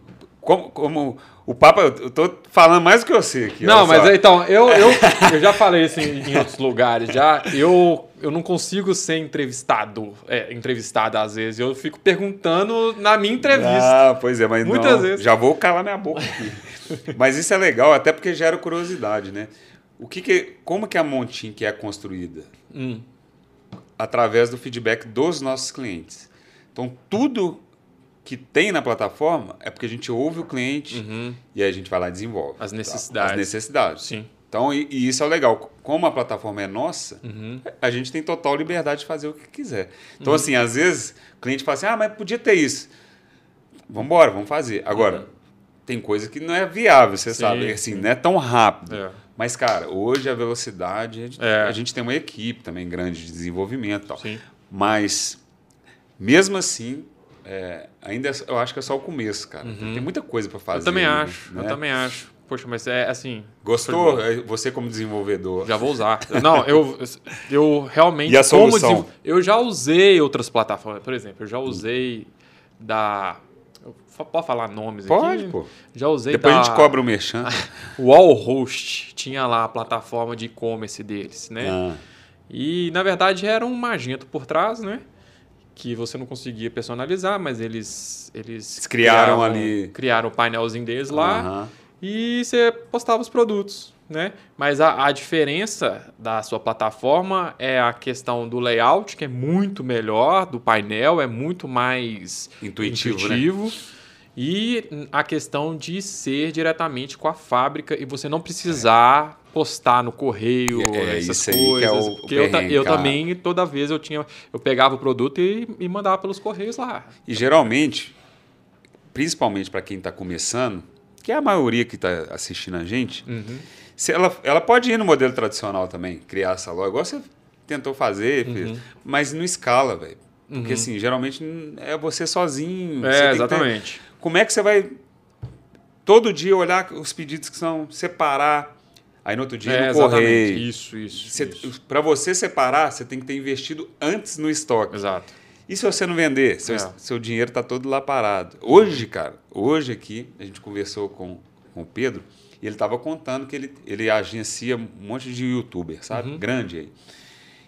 como, como o Papa, eu tô falando mais do que eu sei aqui. Não, mas só. então, eu, eu, eu já falei isso em, em outros lugares já. Eu, eu não consigo ser entrevistado, é, entrevistado às vezes. Eu fico perguntando na minha entrevista. Ah, pois é, mas Muitas não, vezes. já vou calar minha boca aqui. mas isso é legal, até porque gera curiosidade, né? O que que, como que a Montin que é construída? Hum, Através do feedback dos nossos clientes. Então, tudo que tem na plataforma é porque a gente ouve o cliente uhum, e aí a gente vai lá e desenvolve. As tá? necessidades. As necessidades. sim. Então, e, e isso é o legal. Como a plataforma é nossa, Uhum, a gente tem total liberdade de fazer o que quiser. Então, assim, às vezes o cliente fala assim: ah, mas podia ter isso. Vamos embora, vamos fazer. Agora, tem coisa que não é viável, você Uhum. Sim, sabe. Assim, sim. não é tão rápido. é. Mas, cara, hoje a velocidade, a gente, É. a gente tem uma equipe também grande de desenvolvimento e tal. Sim. Mas, mesmo assim, é, ainda é- eu acho que é só o começo, cara. Tem muita coisa para fazer. Uhum. Eu também acho, né? eu também acho. Poxa, mas é assim. Gostou? É, Você como desenvolvedor. Já vou usar. Não, eu, eu realmente. E a como solução? Eu já usei outras plataformas. Por exemplo, eu já usei da. Pode falar nomes Pode, aqui? pô. Já usei Depois da a gente cobra o merchan. Wallhost. Tinha lá a plataforma de e-commerce deles, né? Ah, E na verdade era um magento por trás, né? Que você não conseguia personalizar, mas eles. Eles, Eles criaram ali- Criaram o painelzinho deles lá aham. e você postava os produtos, né? Mas a, a diferença da sua plataforma é a questão do layout, que é muito melhor, do painel, é muito mais Intuitivo, né? intuitivo. E a questão de ser diretamente com a fábrica e você não precisar postar no correio É, essas aí que é coisas. o- o porque eu, eu cara. também, toda vez eu tinha. Eu pegava o produto e, e mandava pelos correios lá. E geralmente, principalmente para quem está começando, que é a maioria que está assistindo a gente, Uhum. se ela, ela pode ir no modelo tradicional também, criar essa loja, igual você tentou fazer, Uhum. fez, mas não escala, velho. Porque assim, geralmente é você sozinho. você É, ter- exatamente. como é que você vai todo dia olhar os pedidos que são, separar, aí no outro dia É, no correio. Isso, isso. isso. Para você separar, você tem que ter investido antes no estoque. Exato. E se você não vender? Seu, É. seu dinheiro está todo lá parado. Hoje, cara, hoje aqui, a gente conversou com, com o Pedro e ele estava contando que ele, ele agencia um monte de youtuber, sabe? Uhum. Grande aí.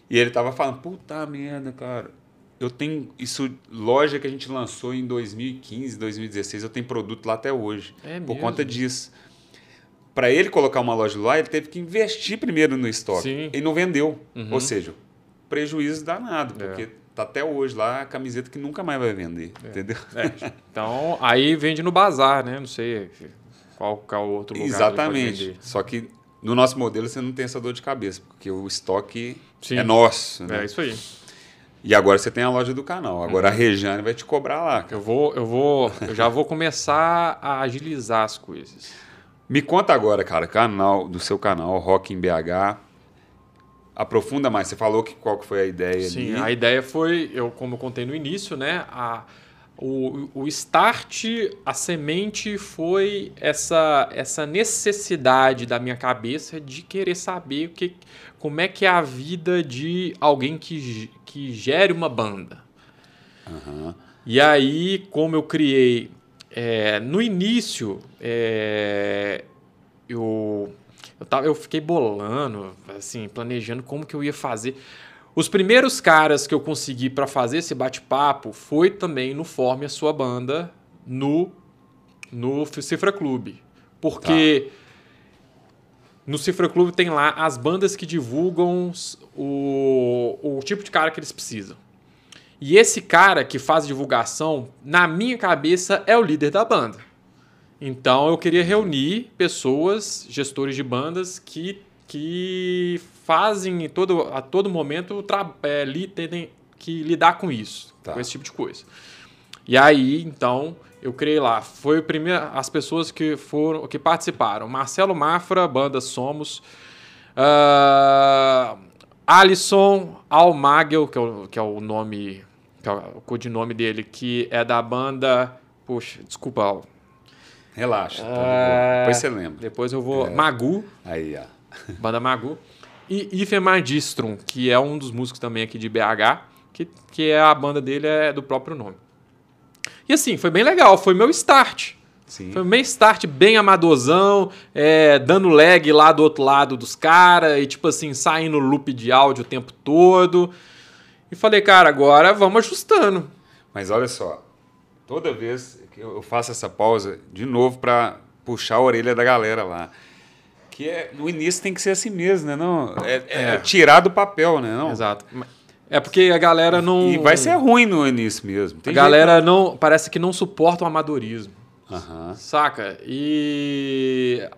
E ele estava falando, puta merda, cara. Eu tenho isso, loja que a gente lançou em 2015, 2016, eu tenho produto lá até hoje. É por mesmo? conta disso. Para ele colocar uma loja lá, ele teve que investir primeiro no estoque. Sim. E não vendeu. Uhum. Ou seja, prejuízo danado, É. porque tá até hoje lá a camiseta que nunca mais vai vender, entendeu? É. Então, aí vende no bazar, né? Não sei qual, qual outro lugar. Exatamente. Só que no nosso modelo você não tem essa dor de cabeça, porque o estoque Sim. é nosso. né? É isso aí. E agora você tem a loja do canal. Agora a Rejane vai te cobrar lá. cara. Eu vou, eu vou, eu já vou começar a agilizar as coisas. Me conta agora, cara, canal do seu canal, Rock em BH. Aprofunda mais. Você falou que qual que foi a ideia Sim, ali. a ideia foi, eu como eu contei no início, né? A, o, o start, a semente foi essa, essa necessidade da minha cabeça de querer saber o que, como é que é a vida de alguém que, que gere uma banda. Aham. E aí, como eu criei. é, no início, é, eu, eu, tava, eu fiquei bolando, assim, planejando como que eu ia fazer. Os primeiros caras que eu consegui para fazer esse bate-papo foi também no Forme a Sua Banda, no, no Cifra Clube. Porque no Cifra Clube tem lá as bandas que divulgam o, o tipo de cara que eles precisam. E esse cara que faz divulgação, na minha cabeça, é o líder da banda. Então eu queria reunir pessoas, gestores de bandas, que, que fazem em todo, a todo momento é, li, terem que lidar com isso, Tá. com esse tipo de coisa. E aí, então, eu criei lá. Foi o primeiro, as pessoas que foram que participaram. Marcelo Mafra, banda Somos. ah, Alisson Almagel, que é o, que é o nome, que é o codinome dele, que é da banda. Puxa, desculpa. Relaxa. tá Ah. Depois você lembra. Depois eu vou. É. Magu, Aí, ó. banda Magu. E Ife Magistrum, que é um dos músicos também aqui de BH, que, que é a banda dele é do próprio nome. E assim, foi bem legal, foi meu start. Sim. Foi meio start bem amadorzão, é, dando lag lá do outro lado dos caras e tipo assim, saindo loop de áudio o tempo todo. E falei, cara, agora vamos ajustando. Mas olha só, toda vez eu faço essa pausa, de novo para puxar a orelha da galera lá. Que é, no início tem que ser assim mesmo, né? Não, é, é É. tirar do papel, né? Não? Exato. É porque a galera não. E vai ser ruim no início mesmo. A Tem galera não. Parece que não suporta o amadorismo. jeito- Aham. Saca? E.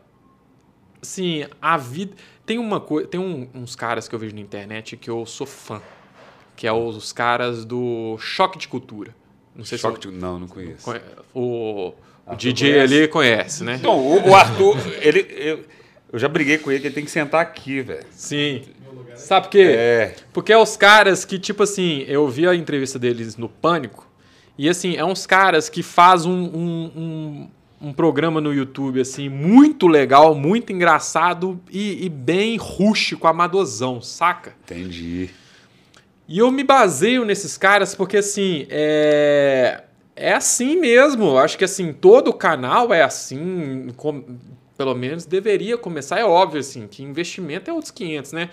Assim, a vida. Tem uma coisa. Tem um- uns caras que eu vejo na internet que eu sou fã. Que é os caras do Choque de Cultura. Não sei Choque se de... Não, não conheço. o, o Arthur DJ conhece? ali conhece, né? Então, o, o Arthur, ele, eu, eu já briguei com ele que ele tem que sentar aqui, velho. Sim. Lugar Sabe por quê? É. Porque é os caras que, tipo assim, eu vi a entrevista deles no Pânico, e assim, é uns caras que faz um, um, um, um programa no YouTube, assim, muito legal, muito engraçado e, e bem rústico, amadorzão, saca? Entendi. E eu me baseio nesses caras porque, assim, é, é assim mesmo. Acho que, assim, todo canal é assim, com- pelo menos deveria começar. É óbvio, assim, que investimento é outros 500, né?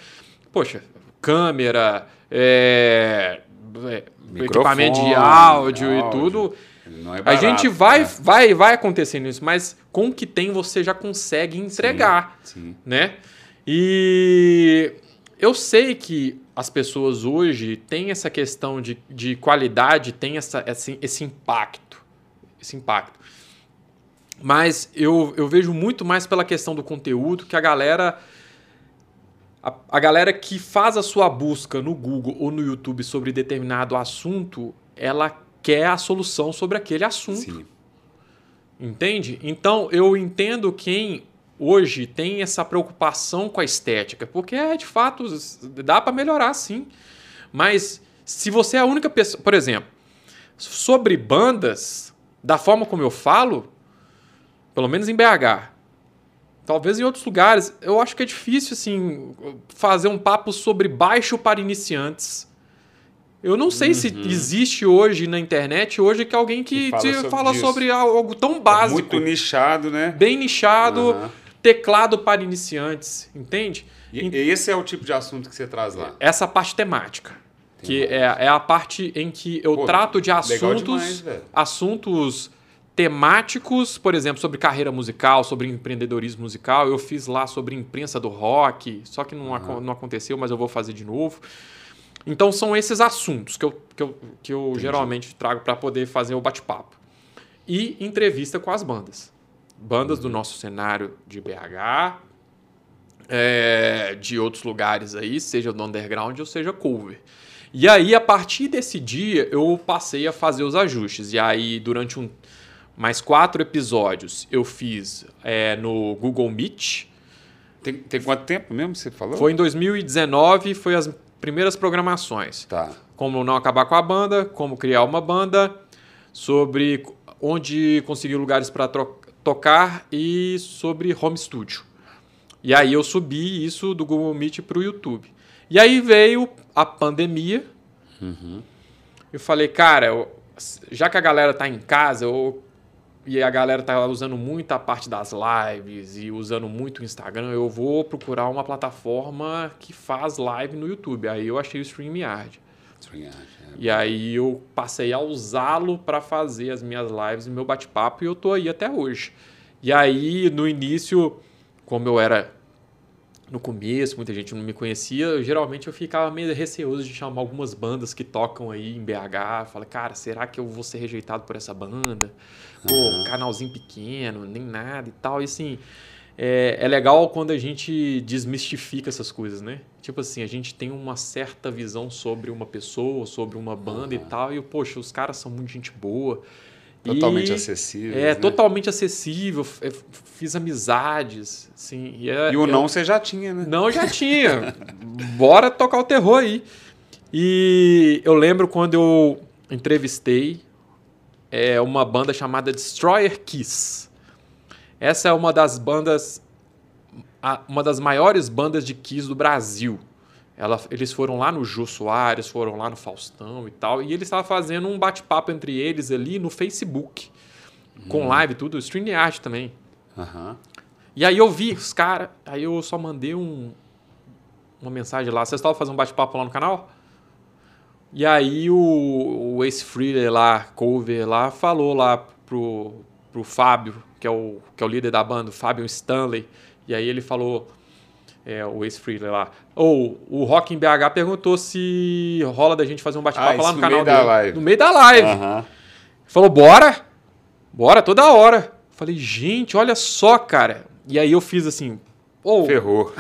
Poxa, câmera, é, é, equipamento de áudio, e áudio. tudo. Não é A barato, gente vai, né? vai, vai acontecendo isso, mas com o que tem você já consegue entregar Sim. né? E eu sei que as pessoas hoje têm essa questão de, de qualidade, tem essa, esse, esse impacto. Esse impacto. Mas eu, eu vejo muito mais pela questão do conteúdo que a galera. A, a galera que faz a sua busca no Google ou no YouTube sobre determinado assunto, ela quer a solução sobre aquele assunto. Sim. Entende? Então eu entendo quem hoje tem essa preocupação com a estética, porque é de fato dá para melhorar sim. Mas se você é a única pessoa, por exemplo, sobre bandas, da forma como eu falo, pelo menos em BH, talvez em outros lugares, eu acho que é difícil assim fazer um papo sobre baixo para iniciantes. Eu não sei se existe hoje na internet hoje que alguém que, Que fala te sobre fala sobre algo tão É básico, muito nichado, né? bem nichado, Aham. Teclado para iniciantes, entende? E, esse é o tipo de assunto que você traz lá. Essa parte temática, que é, é a parte em que eu Pô, trato de assuntos, demais, assuntos temáticos, por exemplo, sobre carreira musical, sobre empreendedorismo musical. Eu fiz lá sobre imprensa do rock, só que não, aco- não aconteceu, mas eu vou fazer de novo. Então são esses assuntos que eu, que eu, que eu geralmente trago para poder fazer o bate-papo. E entrevista com as bandas. Bandas do nosso cenário de BH, é, de outros lugares aí, seja do underground ou seja cover. E aí, a partir desse dia, eu passei a fazer os ajustes. E aí, durante um, mais quatro episódios, eu fiz é, no Google Meet. Tem, tem quanto tempo mesmo que você falou? Foi em 2019, foi as primeiras programações. Tá. Como não acabar com a banda, como criar uma banda, sobre onde conseguir lugares para tocar e sobre home studio. E aí eu subi isso do Google Meet para o YouTube. E aí veio a pandemia. Eu falei, cara, já que a galera tá em casa, eu- e a galera tá usando muito a parte das lives e usando muito o Instagram, eu vou procurar uma plataforma que faz live no YouTube. Aí eu achei o StreamYard. StreamYard, é. E aí eu passei a usá-lo para fazer as minhas lives e meu bate-papo e eu tô aí até hoje. E aí no início, como eu era no começo, muita gente não me conhecia, eu, geralmente eu ficava meio receoso de chamar algumas bandas que tocam aí em BH. Falei, cara, será que eu vou ser rejeitado por essa banda? Pô, canalzinho pequeno, nem nada e tal. E assim, é, é legal quando a gente desmistifica essas coisas, né? Tipo assim, a gente tem uma certa visão sobre uma pessoa, sobre uma banda e tal, e, poxa, os caras são muito gente boa. Totalmente acessível. É, né? totalmente acessível, f- fiz amizades, assim. E, é- E o eu- não você já tinha, né? não, já tinha. Bora tocar o terror aí. E eu lembro quando eu entrevistei é, uma banda chamada Destroyer Kiss. Essa é uma das bandas, uma das maiores bandas de Kiss do Brasil. Ela- eles foram lá no Jô Soares, foram lá no Faustão e tal, e eles estavam fazendo um bate-papo entre eles ali no Facebook. com live e tudo, StreamYard também. Aham. E aí eu vi os caras, aí eu só mandei um, uma mensagem lá. Vocês estavam fazendo um bate-papo lá no canal? E aí o, o Ace Freezer lá, cover lá, falou lá pro, pro Fábio, que é, o, que é o líder da banda, o Fábio Stanley. E aí ele falou, é, o Ace Freezer lá, ou o Rock em BH perguntou se rola da gente fazer um Ah, bate-papo isso lá no, no canal meio da dele. live. No meio da live. Aham. Falou, bora? Bora, toda hora. Falei, gente, olha só, cara. E aí eu fiz assim, ou Ferrou.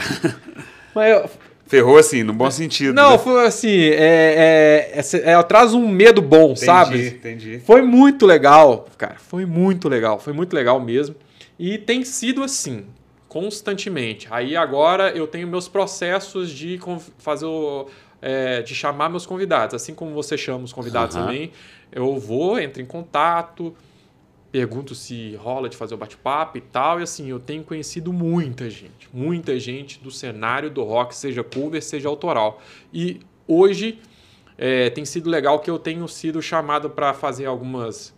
mas eu- Ferrou assim, no bom sentido. não, né? foi assim, é, é, é, é, traz um medo bom, entendi, sabe? Entendi. Foi muito legal, cara. Foi muito legal, foi muito legal mesmo. E tem sido assim, constantemente. Aí agora eu tenho meus processos de fazer o, é, de chamar meus convidados. Assim como você chama os convidados Aham. também, eu vou, entro em contato, pergunto se rola de fazer o bate-papo e tal. E assim, eu tenho conhecido muita gente, muita gente do cenário do rock, seja cover, seja autoral. E hoje é, tem sido legal que eu tenho sido chamado para fazer algumas.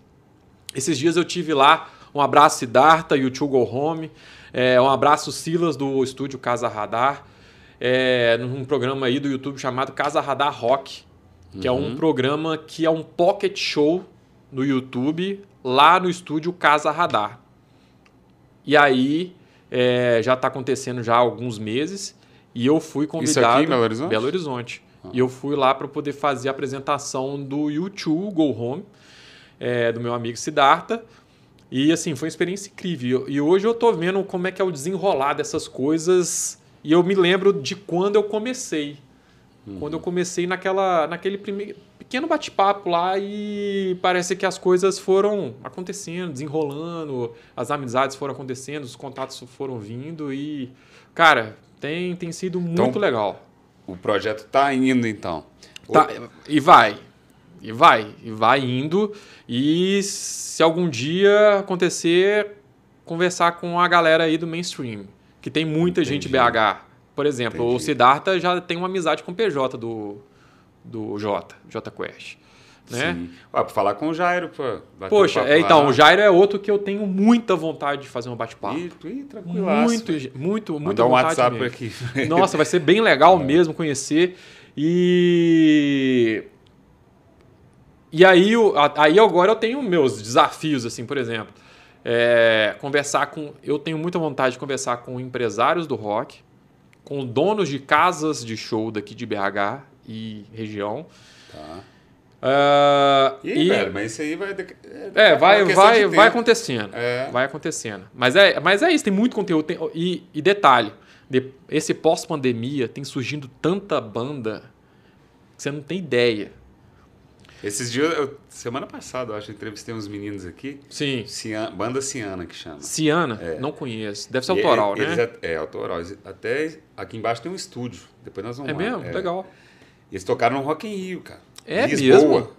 Esses dias eu tive lá. Um abraço Siddhartha e o To Go Home. É, um abraço Silas do estúdio Casa Radar. É, num programa aí do YouTube chamado Casa Radar Rock, que é um programa que é um pocket show no YouTube lá no estúdio Casa Radar. E aí é, já está acontecendo já há alguns meses e eu fui convidado aqui em Belo Horizonte? Belo Horizonte. E eu fui lá para poder fazer a apresentação do YouTube Go Home é, do meu amigo Siddhartha. E assim, foi uma experiência incrível. E hoje eu tô vendo como é que é o desenrolar dessas coisas. E eu me lembro de quando eu comecei. Quando eu comecei naquela, naquele primeiro, pequeno bate-papo lá e parece que as coisas foram acontecendo, desenrolando, as amizades foram acontecendo, os contatos foram vindo e, cara, tem, tem sido muito Então, legal. O projeto tá indo, então. Tá, e vai. E vai. E vai indo. E se algum dia acontecer, conversar com a galera aí do mainstream. Que tem muita gente Entendi. BH. Por exemplo, o Entendi. Siddhartha já tem uma amizade com o PJ do, do J, J Quest. Né? Sim. Ué, pra falar com o Jairo, pô. Poxa, é, então, lá. o Jairo é outro que eu tenho muita vontade de fazer um bate-papo. Ih, tranquilaço. Muito, muito, muito Mandar um WhatsApp mesmo. aqui. Nossa, vai ser bem legal mesmo conhecer. E. E aí, aí agora eu tenho meus desafios, assim, por exemplo. É, conversar com. Eu tenho muita vontade de conversar com empresários do rock, com donos de casas de show daqui de BH e região. Tá. Ah, E aí, velho, mas isso aí vai... dec- é, vai, vai, vai acontecendo. É. Vai acontecendo. Mas é, mas é isso, tem muito conteúdo. tem- e, e detalhe, de- esse pós-pandemia tem surgindo tanta banda que você não tem ideia. Esses dias, eu- semana passada, eu acho, eu entrevistei uns meninos aqui. Sim. Cian- banda Ciana, que chama. Ciana, É. não conheço. Deve ser E autoral, eles né? at- É, autoral. Eles- Até aqui embaixo tem um estúdio. Depois nós vamos É lá. mesmo? Legal. Eles tocaram no Rock in Rio, cara. É Lisboa. mesmo?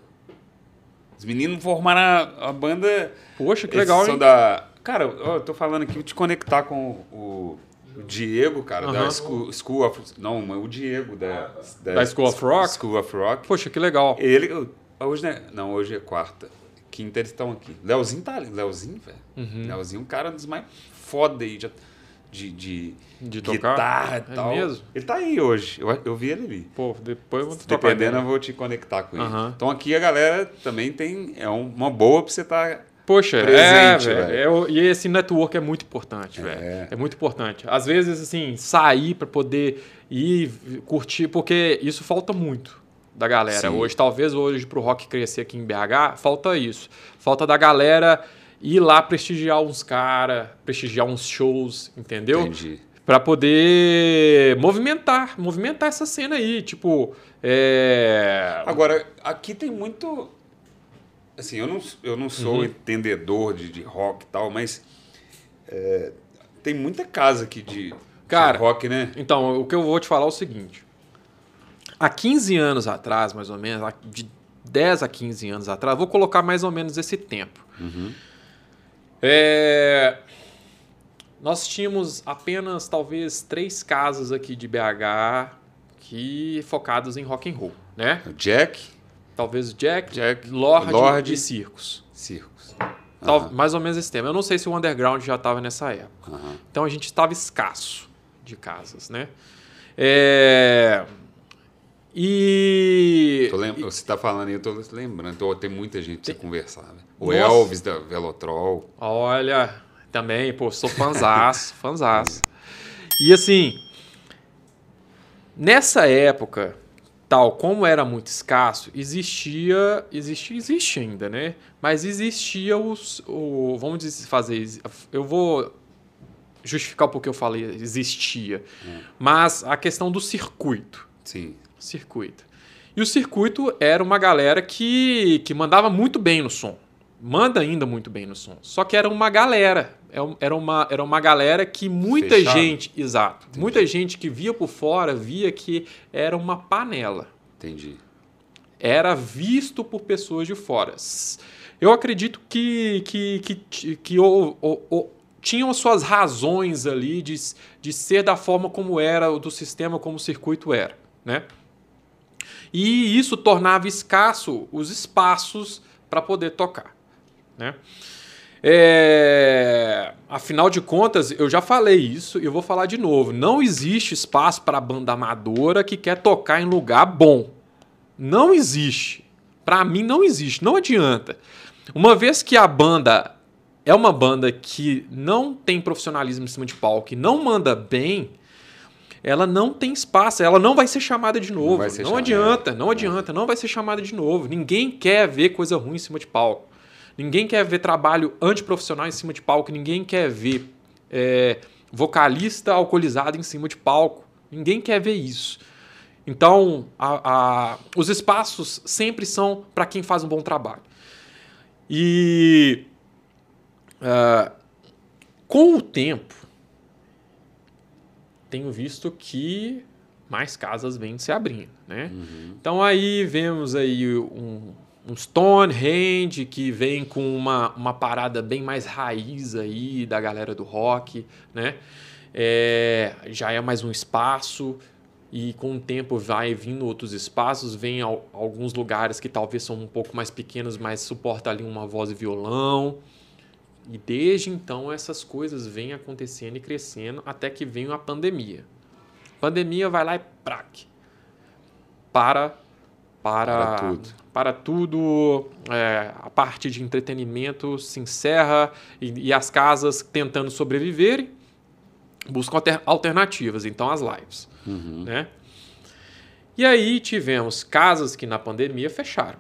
Os meninos formaram a, a banda. Poxa, que legal, hein? da. Cara, ó, eu tô falando aqui, vou te conectar com o, o Diego, cara, da. School, School of. Não, mas o Diego da, Da School of Rock? School of Rock. Poxa, que legal. Ele. Hoje, né? Não, hoje é quarta. Quinta eles estão aqui. Leozinho tá ali. Leozinho, velho. Uhum. Leozinho, um cara dos mais foda aí de, de, de, tocar? guitarra e É tal. mesmo? Ele tá aí hoje. Eu, eu vi ele ali. Pô, depois eu vou trocar Dependendo, ideia. eu vou te conectar com ele. Aham. Então aqui a galera também tem. É um- uma boa pra você estar. Poxa, presente, é, velho. É e esse network é muito importante, velho. É muito importante. Às vezes, assim, sair para poder ir curtir, porque isso falta muito da galera. Sim. Hoje, talvez hoje pro rock crescer aqui em BH, falta isso. Falta da galera ir lá prestigiar uns caras, prestigiar uns shows, entendeu? Entendi. Pra poder movimentar, movimentar essa cena aí, tipo, é... Agora, aqui tem muito. Assim, eu não, eu não sou Uhum. entendedor de, de rock e tal, mas. é, tem muita casa aqui de, Cara, de rock, né? Então, o que eu vou te falar é o seguinte. Há 15 anos atrás, mais ou menos, de 10 a 15 anos atrás, vou colocar mais ou menos esse tempo. É, Nós tínhamos apenas, talvez, três casas aqui de BH que focadas em rock and roll, né? O Jack, Talvez Jack, Jack, Lorde, Lorde. e Circos. Circos. Tal- Aham. Mais ou menos esse tempo. Eu não sei se o underground já estava nessa época. Aham. Então a gente estava escasso de casas, né? É, E. Lem- Você tá falando aí, eu tô lembrando. Tem muita gente pra você conversar. Né? O Nossa. Elvis da Velotrol. Olha, também, pô, sou fanzaço, fanzaço. E assim, nessa época, tal como era muito escasso, existia, existia, existe ainda, né? Mas existia os, o, vamos fazer, eu vou justificar porque eu falei existia, mas a questão do circuito Sim. Circuito. E o circuito era uma galera que, que mandava muito bem no som. Manda ainda muito bem no som. Só que era uma galera. É Era uma, era uma galera que muita Fechado. gente. Exato. Muita gente que via por fora via que era uma panela. Entendi. Era visto por pessoas de fora. Eu acredito que, que, que, que o, o- o- tinham suas razões ali de, de ser da forma como era, do sistema como o circuito era. Né? E isso tornava escasso os espaços para poder tocar. Né? É, Afinal de contas, eu já falei isso e eu vou falar de novo. Não existe espaço para banda amadora que quer tocar em lugar bom. Não existe. Para mim, não existe. Não adianta. Uma vez que a banda é uma banda que não tem profissionalismo em cima de palco, que não manda bem, ela não tem espaço, ela não vai ser chamada de novo. Não, chamada. adianta, não adianta, não vai ser chamada de novo. Ninguém quer ver coisa ruim em cima de palco. Ninguém quer ver trabalho antiprofissional em cima de palco. Ninguém quer ver é, vocalista alcoolizado em cima de palco. Ninguém quer ver isso. Então, a- a- os espaços sempre são para quem faz um bom trabalho. E ah, com o tempo, tenho visto que mais casas vêm se abrindo, né? Então aí vemos aí um, um Stonehenge que vem com uma, uma parada bem mais raiz aí da galera do rock, né? É, já é mais um espaço e com o tempo vai vindo outros espaços, vem al- alguns lugares que talvez são um pouco mais pequenos, mas suporta ali uma voz e violão. E desde então essas coisas vêm acontecendo e crescendo até que vem a pandemia. Pandemia vai lá e prac. Para para Para tudo. para tudo, é, a parte de entretenimento se encerra e, e as casas tentando sobreviverem buscam alter- alternativas, então as lives, Uhum. né? E aí tivemos casas que na pandemia fecharam.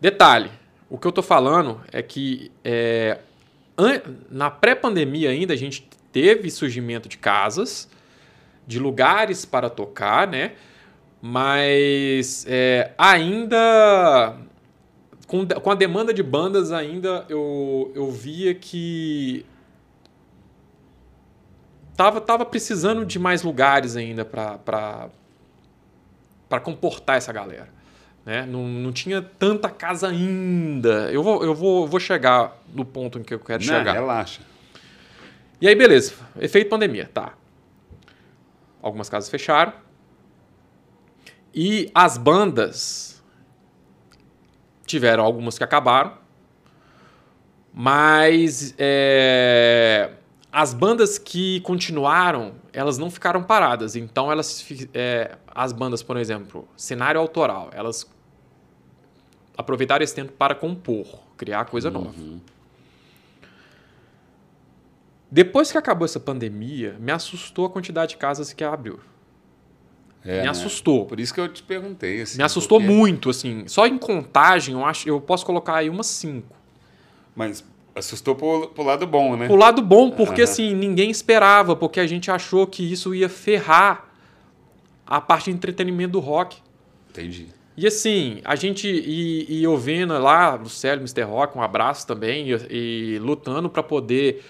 Detalhe, o que eu tô falando é que é, na pré-pandemia ainda a gente teve surgimento de casas, de lugares para tocar, né? Mas é, ainda com, com a demanda de bandas ainda eu, eu via que tava, tava precisando de mais lugares ainda para comportar essa galera. Né? Não, não tinha tanta casa ainda. Eu vou, eu vou, vou chegar no ponto em que eu quero Não, chegar. relaxa. E aí, beleza. Efeito pandemia, tá. Algumas casas fecharam. E as bandas tiveram algumas que acabaram. Mas é, as bandas que continuaram, elas não ficaram paradas. Então, elas, é, as bandas, por exemplo, cenário autoral, elas aproveitaram esse tempo para compor, criar coisa nova. Depois que acabou essa pandemia, me assustou a quantidade de casas que abriu. É, me né? assustou. Por isso que eu te perguntei. assim, Me assustou porque- muito, assim. Só em contagem, eu acho, eu posso colocar aí umas cinco. Mas assustou pro, pro lado bom, né? O lado bom, porque assim, ninguém esperava, porque a gente achou que isso ia ferrar a parte de entretenimento do rock. Entendi. E assim, a gente e, e eu vendo lá, Lucélio, Mr. Rock, um abraço também, e, e lutando para poder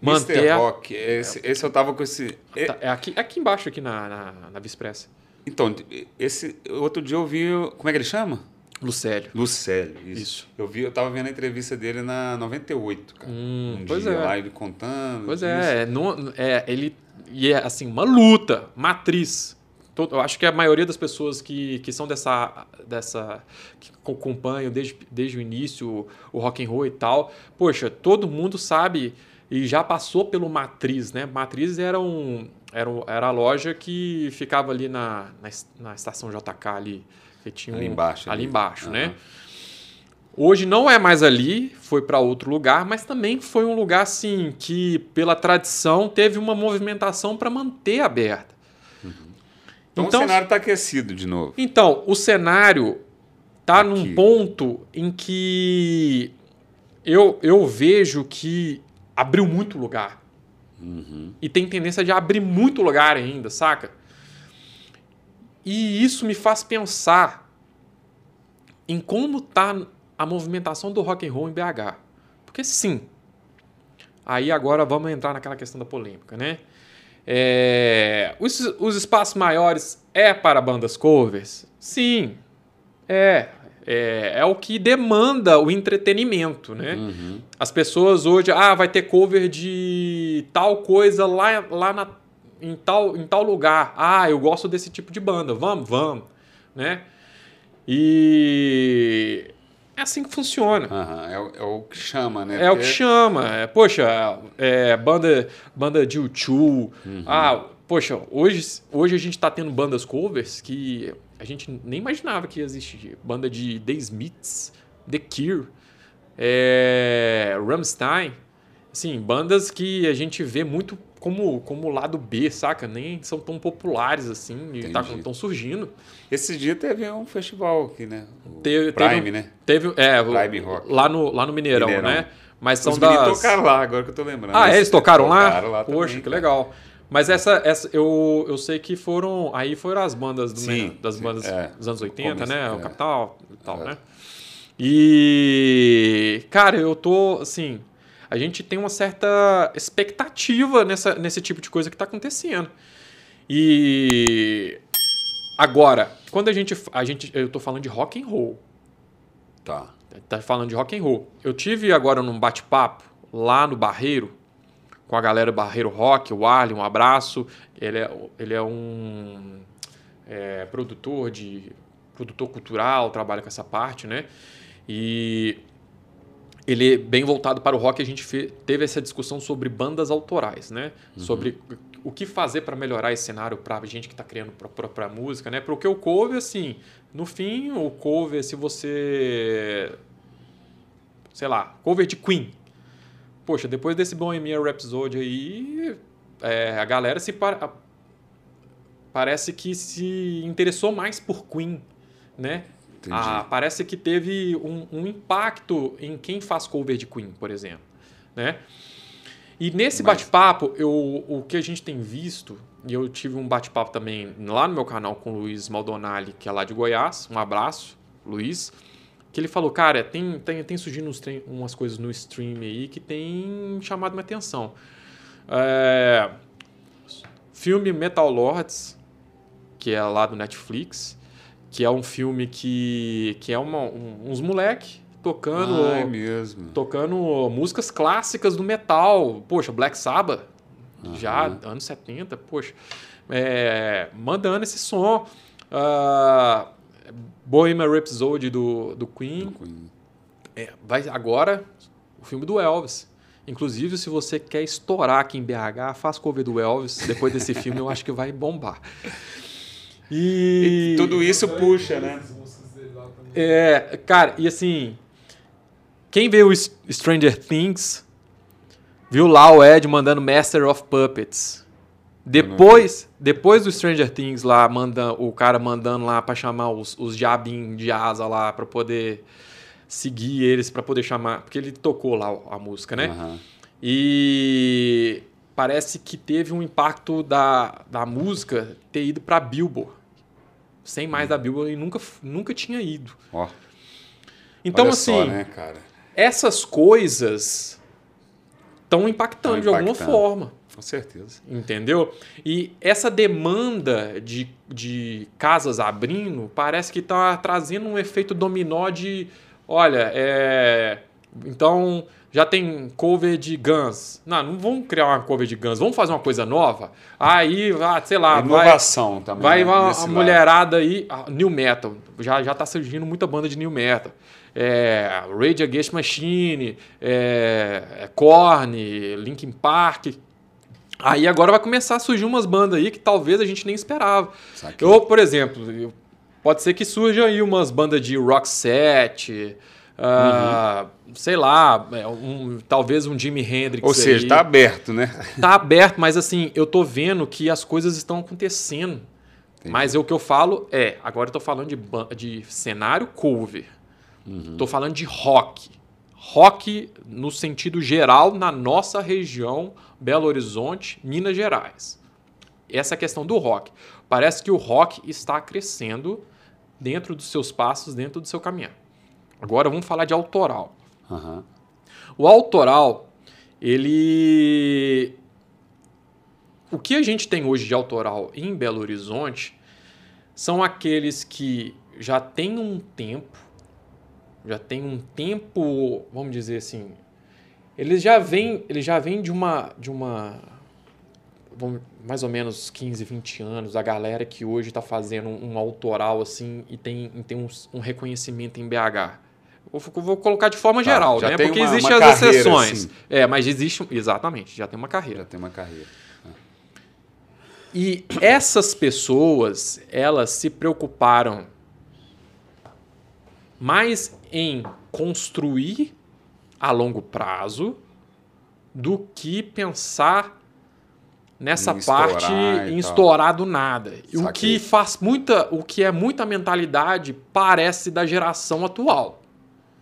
manter. Mr. a- Rock, esse, esse eu tava com esse. e- Tá, é aqui, aqui embaixo, aqui na, na, na Vispressa. Então, esse outro dia eu vi. Como é que ele chama? Lucélio. Lucélio, isso. Isso. Eu vi, eu tava vendo a entrevista dele na 98, cara. Hum, um pois dia é. lá ele contando. Pois disso. é, não, é, ele. E é assim, uma luta, matriz. To- eu acho que a maioria das pessoas que, que são dessa. dessa que acompanham desde, desde o início o rock and roll e tal, poxa, todo mundo sabe e já passou pelo Matriz, né? Matriz era um. Era, um- era a loja que ficava ali na, na, na estação JK ali. Que tinha Ali um- embaixo, Ali ali. embaixo, né? Aham. Hoje não é mais ali, foi para outro lugar, mas também foi um lugar assim que, pela tradição, teve uma movimentação para manter aberta. Então, o cenário está aquecido de novo. então, o cenário tá num ponto em que eu, eu vejo que abriu muito lugar. Uhum. E tem tendência de abrir muito lugar ainda, saca? E isso me faz pensar em como tá a movimentação do rock and roll em BH. Porque sim. Aí agora vamos entrar naquela questão da polêmica, né? É, os, os espaços maiores é para bandas covers? Sim. É. É, é o que demanda o entretenimento, né? Uhum. As pessoas hoje, ah, vai ter cover de tal coisa lá, lá na, em, tal, em tal lugar. Ah, eu gosto desse tipo de banda. Vamos, vamos, né? E é assim que funciona. Aham, É, o, é o que chama, né? É o que Porque- chama. É, poxa, é, banda, banda de U2. Ah, poxa, hoje, hoje a gente tá tendo bandas covers que a gente nem imaginava que ia existir. Banda de The Smiths, The Cure, é, Rammstein. Assim, bandas que a gente vê muito como, como lado B, saca? Nem são tão populares assim e Entendi. estão surgindo. Esse dia teve um festival aqui, né? O Teve- Prime, teve né? Teve, é, o- Prime Rock. lá no, lá no Mineirão, Mineirão. né? Mas são Os das... tocaram lá, agora que eu tô lembrando. Ah, é, eles tocaram lá? Tocaram lá Poxa, também, que cara. legal. Mas essa, essa eu, eu sei que foram. Aí foram as bandas do Sim, das sim, bandas é. dos anos 80, Começo, né? O é. Capital e tal, É. né? E. Cara, eu tô. Assim. A gente tem uma certa expectativa nessa, nesse tipo de coisa que tá acontecendo. E. Agora, quando a gente. A gente eu tô falando de rock and roll. Tá. Tá falando de rock and roll. Eu tive agora num bate-papo lá no Barreiro, com a galera do Barreiro Rock, o Arlen, um abraço. Ele é, ele é um é, produtor de produtor cultural, trabalha com essa parte, né? E ele é bem voltado para o rock. A gente teve essa discussão sobre bandas autorais, né? Sobre o que fazer para melhorar esse cenário para gente que está criando a própria música, né? Porque o cover, assim, no fim, o cover, se você. Sei lá, cover de Queen. Poxa, depois desse Bohemian Rhapsody aí, é, a galera se. pa- parece que se interessou mais por Queen, né? Entendi. Ah, parece que teve um, um impacto em quem faz cover de Queen, por exemplo, né? E nesse Mas- bate-papo, o que a gente tem visto, e eu tive um bate-papo também lá no meu canal com o Luiz Maldonali, que é lá de Goiás, um abraço, Luiz, que ele falou, cara, tem, tem, tem surgindo uns trem- umas coisas no stream aí que tem chamado minha atenção. É, filme Metal Lords, que é lá do Netflix, que é um filme que, que é uma, um- uns moleque tocando Ah, é tocando músicas clássicas do metal. Poxa, Black Sabbath, já Aham. anos 70, poxa, é, mandando esse som. Ah, Bohemian Rhapsody do, do Queen. É, vai agora o filme do Elvis. Inclusive, se você quer estourar aqui em BH, faz cover do Elvis. Depois desse filme, eu acho que vai bombar. E, E tudo isso puxa, né? É, cara, e assim, quem vê o S- Stranger Things viu lá o Ed mandando Master of Puppets. Depois, depois do Stranger Things lá, manda, o cara mandando lá pra chamar os, os diabinhos de asa lá pra poder seguir eles, pra poder chamar, porque ele tocou lá a música, né? Aham. E parece que teve um impacto da, da música ter ido pra Billboard. Sem mais da Billboard e nunca, nunca tinha ido. Ó, Então, olha assim, só, né, essas coisas estão impactando Tão de alguma impactando. forma, Com certeza. entendeu? E essa demanda de, de casas abrindo parece que está trazendo um efeito dominó de, olha, é, Então, já tem cover de Guns. Não, não vamos criar uma cover de Guns, vamos fazer uma coisa nova. Aí, ah, sei lá, vai, Inovação também. vai né, uma, mulherada aí, ah, New Metal. Já, já tá surgindo muita banda de New Metal. É, Rage Against Machine, é, é Korn, Linkin Park. Aí agora vai começar a surgir umas bandas aí que talvez a gente nem esperava. Saquei. Eu, por exemplo, eu- pode ser que surjam aí umas bandas de rock set, ah, sei lá, é, um- talvez um Jimi Hendrix Ou seja, aí. tá aberto, né? Tá aberto, mas assim, eu tô vendo que as coisas estão acontecendo. Mas o que eu falo é, agora eu tô falando de, de cenário cover. Tô falando de rock. Rock no sentido geral na nossa região, Belo Horizonte, Minas Gerais. Essa é a questão do rock. Parece que o rock está crescendo dentro dos seus passos, dentro do seu caminhar. Agora vamos falar de autoral. Aham. O autoral, ele. O que a gente tem hoje de autoral em Belo Horizonte são aqueles que já têm um tempo, já tem um tempo, vamos dizer assim, eles já vêm, eles já vêm de uma de uma mais ou menos 15, 20 anos, a galera que hoje está fazendo um, um autoral assim e tem, tem um, um reconhecimento em BH. Vou, vou colocar de forma Tá, geral, já né? Porque uma- existem uma as exceções. assim. É, mas existe. Exatamente, já tem uma carreira. Já tem uma carreira. E essas pessoas, elas se preocuparam mais em construir a longo prazo do que pensar nessa Em parte em estourar do nada. E o Saquei. que faz muita, o que é muita mentalidade parece da geração atual.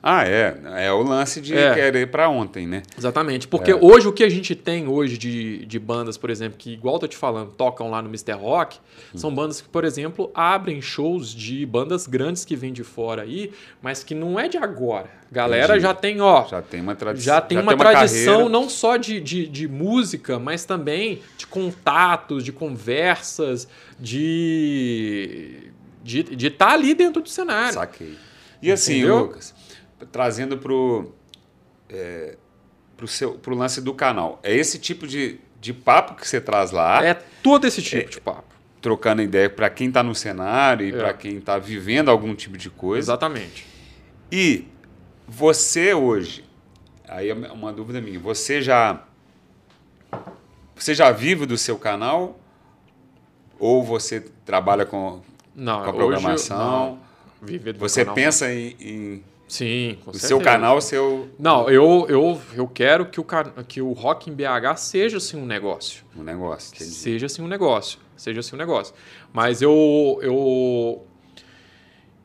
Ah, é. É o lance de É. querer pra ontem, né? Exatamente. Porque É. hoje o que a gente tem hoje de, de bandas, por exemplo, que, igual eu tô te falando, tocam lá no Mr. Rock, Hum. são bandas que, por exemplo, abrem shows de bandas grandes que vêm de fora aí, mas que não é de agora. Galera Entendi. já tem, ó. Já tem uma tradição. Já tem uma tradição carreira. não só de, de, de música, mas também de contatos, de conversas, de de estar de tá ali dentro do cenário. Saquei. E assim, Entendeu? Lucas, trazendo pro, é, pro, seu, pro lance do canal, é esse tipo de, de papo que você traz lá, É todo esse tipo de papo. trocando ideia pra quem tá no cenário e É. pra quem tá vivendo algum tipo de coisa. Exatamente. E você hoje, aí é uma dúvida minha, você já você já vive do seu canal ou você trabalha com, Não, com a hoje- programação? não, viver do você canal, pensa em, em Sim, com o certeza. seu canal, seu Não, eu, eu, eu quero que o, que o Rock em BH seja assim um negócio. um negócio. entendi. Seja assim um negócio. Seja assim um negócio. Mas eu, eu,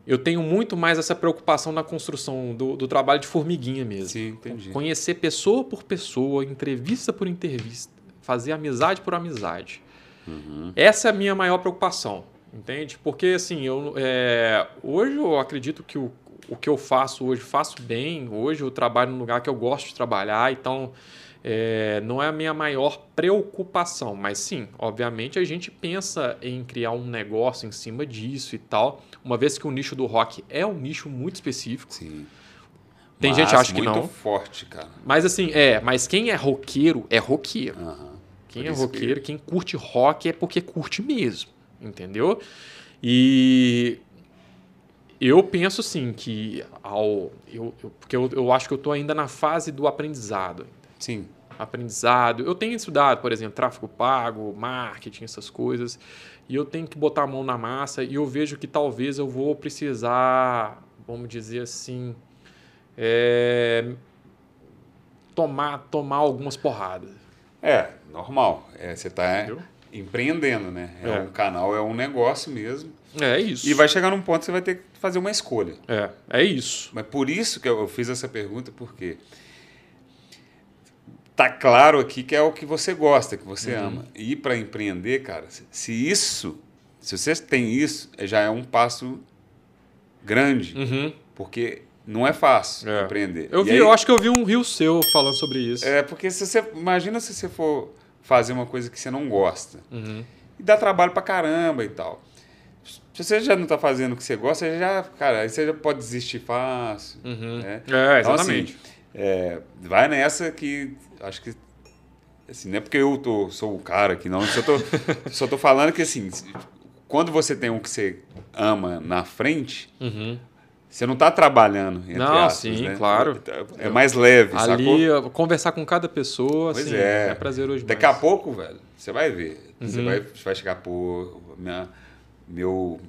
eu tenho muito mais essa preocupação na construção do, do trabalho de formiguinha mesmo. Sim, entendi. Conhecer pessoa por pessoa, entrevista por entrevista, fazer amizade por amizade. Uhum. Essa é a minha maior preocupação, entende? Porque assim, eu, é, hoje eu acredito que o, o que eu faço hoje, faço bem. Hoje eu trabalho num lugar que eu gosto de trabalhar, então é, não é a minha maior preocupação. Mas sim, obviamente a gente pensa em criar um negócio em cima disso e tal, uma vez que o nicho do rock é um nicho muito específico. Sim. Tem Mas gente que acha que muito não. forte, cara. Mas assim, é, mas quem é roqueiro é roqueiro. Aham. Quem Por é isso que- roqueiro, quem curte rock é porque curte mesmo, entendeu? E eu penso assim que ao eu, eu- porque eu, eu acho que eu estou ainda na fase do aprendizado. Sim. Aprendizado. Eu tenho estudado, por exemplo, tráfego pago, marketing, essas coisas, e eu tenho que botar a mão na massa e eu vejo que talvez eu vou precisar, vamos dizer assim, é, tomar tomar algumas porradas. É, normal. É, você está empreendendo, né? É, É. um canal, é um negócio mesmo. É isso. E vai chegar num ponto que você vai ter que fazer uma escolha. É, é isso. Mas por isso que eu fiz essa pergunta, porque tá claro aqui que é o que você gosta, que você Uhum. ama. E para empreender, cara, se- isso, se você tem isso, é- já é um passo grande, Uhum. porque não é fácil É. empreender. Eu, vi, aí- eu acho que eu vi um rio seu falando sobre isso. É, porque se você imagina se você for fazer uma coisa que você não gosta Uhum. e dá trabalho pra caramba e tal. Se você já não tá fazendo o que você gosta, você já, cara, aí você já pode desistir fácil. Uhum. né? É, Então, exatamente. assim, É, vai nessa que acho que assim, não é porque eu tô, sou o cara aqui, não. Só tô, só tô falando que assim, quando você tem um que você ama na frente, Uhum. você não tá trabalhando, entre Não, aspas, sim, né? claro. É mais leve, sacou? Ali, eu- conversar com cada pessoa, Pois assim, é. é. prazeroso Daqui a demais. pouco, velho, você vai ver. Você Uhum. vai, você vai chegar, pô, minha, meu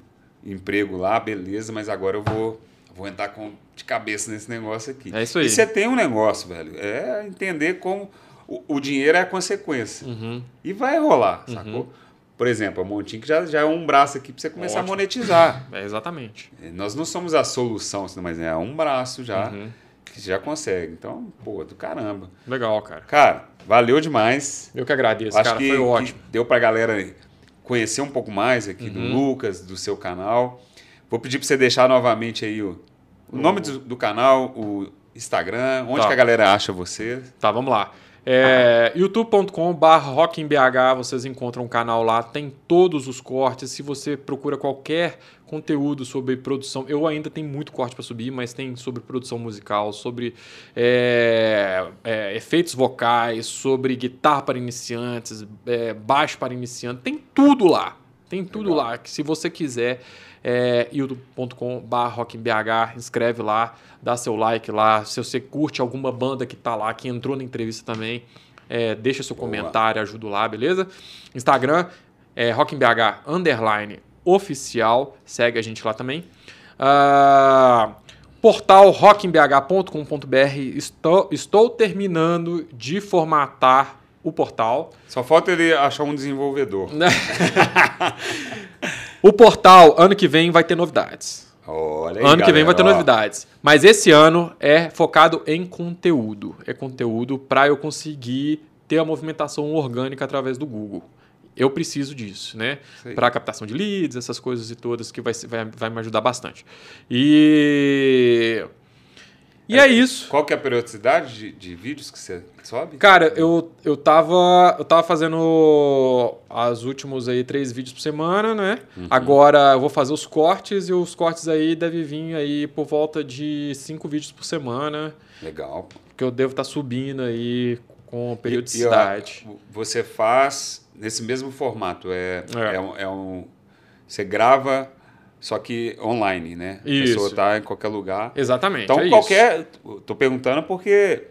emprego lá, beleza, mas agora eu vou, vou entrar com, de cabeça nesse negócio aqui. É isso aí. E você tem um negócio, velho. É entender como o, o dinheiro é a consequência. Uhum. E vai rolar, Uhum. sacou? Por exemplo, a Montinho que já, já é um braço aqui para você começar Ótimo. a monetizar. É, exatamente. Nós não somos a solução, mas é um braço já Uhum. que já consegue. Então, pô, do caramba. Legal, cara. Cara, valeu demais. Eu que agradeço, Acho cara. que, Foi ótimo. deu pra galera conhecer um pouco mais aqui do Uhum. Lucas, do seu canal. Vou pedir pra você deixar novamente aí o, o nome do, do canal, o Instagram, onde Tá. que a galera acha você. Tá, vamos lá. É, youtube.com.br rockinbh, vocês encontram o canal lá, tem todos os cortes. Se você procura qualquer conteúdo sobre produção, eu ainda tenho muito corte para subir, mas tem sobre produção musical, sobre é, é, efeitos vocais, sobre guitarra para iniciantes, é, baixo para iniciantes, tem tudo lá. Tem tudo Legal. lá, que se você quiser, é, youtube.com.br inscreve lá, dá seu like lá. Se você curte alguma banda que tá lá, que entrou na entrevista também, é, deixa seu Boa. comentário, ajuda lá, beleza? Instagram é rockinbh underline oficial, segue a gente lá também. Ah, portal rockinbh.com.br, estou, estou terminando de formatar o portal. Só falta ele achar um desenvolvedor. O portal, ano que vem, vai ter novidades. Olha aí, ano que vem vai ter galera, ó. novidades. Mas esse ano é focado em conteúdo. É conteúdo para eu conseguir ter a movimentação orgânica através do Google. Eu preciso disso, né? Para captação de leads, essas coisas e todas que vai, vai, vai me ajudar bastante. E. E é isso. Qual que é a periodicidade de, de vídeos que você sobe? Cara, eu, eu tava. Eu tava fazendo as últimos aí três vídeos por semana, né? Uhum. Agora eu vou fazer os cortes e os cortes aí devem vir aí por volta de cinco vídeos por semana. Legal. Que eu devo estar subindo aí com E- periodicidade. E, ó, você faz nesse mesmo formato. É, É. é. um, é um- Você grava, só que online, né? A Isso. pessoa tá em qualquer lugar. Exatamente. Então, é isso. qualquer. Tô perguntando porque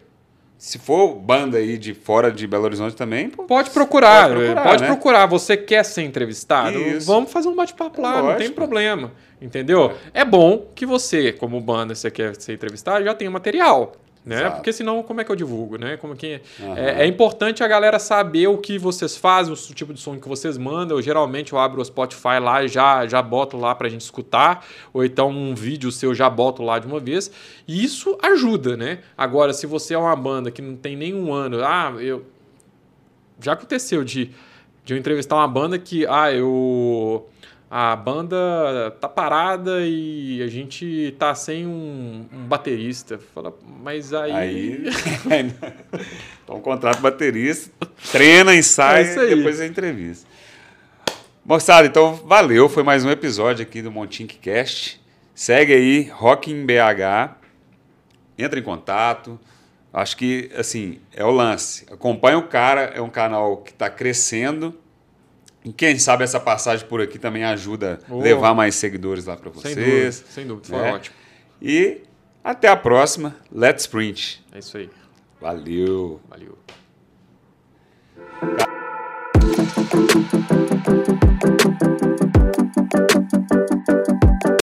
se for banda aí de fora de Belo Horizonte também, pô, Pode procurar, Pode procurar, pode né? procurar. Você quer ser entrevistado? Isso. Vamos fazer um bate-papo lá, não tem Lógico. problema. Entendeu? É bom que você, como banda, você quer ser entrevistado, já tenha material. Né? Exato. Porque senão, como é que eu divulgo? Né? Como que... Aham. é, é importante a galera saber o que vocês fazem, o tipo de som que vocês mandam. Eu, geralmente eu abro o Spotify lá e já, já boto lá pra gente escutar. Ou então um vídeo seu já boto lá de uma vez. E isso ajuda, né? Agora, se você é uma banda que não tem nenhum ano, ah, eu, já aconteceu de, de eu entrevistar uma banda que, ah, eu. A banda tá parada e a gente tá sem um, um baterista. Fala, mas aí. Aí. então, contrato baterista, treina, ensaia É e depois a entrevista. Moçada, então valeu. Foi mais um episódio aqui do Montink Cast. Segue aí, Rock em BH. Entra em contato. Acho que, assim, é o lance. Acompanha o cara, é um canal que está crescendo. E quem sabe essa passagem por aqui também ajuda a Oh. levar mais seguidores lá para sem vocês. dúvida, sem dúvida. Foi né? ótimo. E até a próxima. Let's Print. É isso aí. Valeu. Valeu.